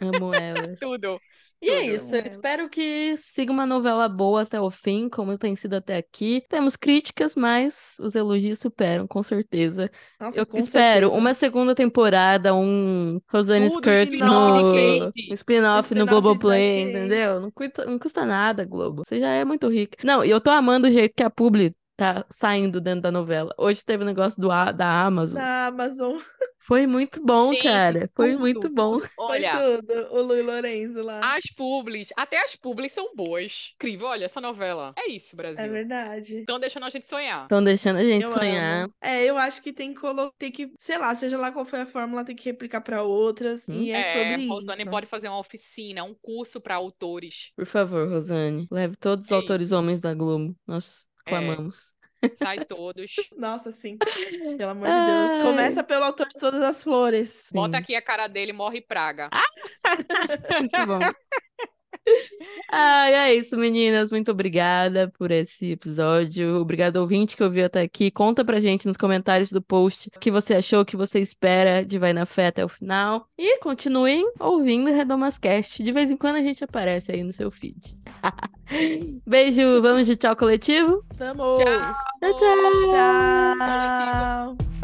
Amo elas. Tudo. E é isso, eu Amo espero que siga uma novela boa até o fim, como tem sido até aqui. Temos críticas, mas os elogios superam, com certeza. Nossa, Eu com espero certeza. uma segunda temporada, um Rosane Tudo, Skirt no... um spin-off no Globoplay, entendeu? Não custa, não custa nada, Globo. Você já é muito rica. Não, e eu tô amando o jeito que a Publi tá saindo dentro da novela. Hoje teve o negócio do, A- da Amazon. Na Amazon. Foi muito bom, Gente, cara. Foi tudo, muito bom. tudo. Foi Olha, tudo. O Lui Lorenzo lá. as publis, até as publis são boas. Incrível, olha essa novela. É isso, É Brasil. verdade. Então deixando a gente sonhar. Estão deixando a gente Eu sonhar. amo. É, eu acho que tem que colo... tem que, sei lá, seja lá qual foi a fórmula, tem que replicar pra outras. Hum. E é, sobre Rosane isso. pode fazer uma oficina, um curso para autores. Por favor, Rosane, leve todos os É autores isso. homens da Globo. Nós É. clamamos. Sai todos. Nossa, sim. Pelo amor de Deus. Ai. Começa pelo autor de todas as flores. Bota Sim. aqui a cara dele, morre praga. Muito bom. Ai, é isso, meninas. Muito obrigada por esse episódio. Obrigada, ouvinte, que ouviu até aqui. Conta pra gente nos comentários do post o que você achou, o que você espera de Vai na Fé até o final. E continuem ouvindo Redomascast. De vez em quando a gente aparece aí no seu feed. Beijo, vamos de tchau coletivo? Vamos! Tchau. Tchau, tchau! Tchau!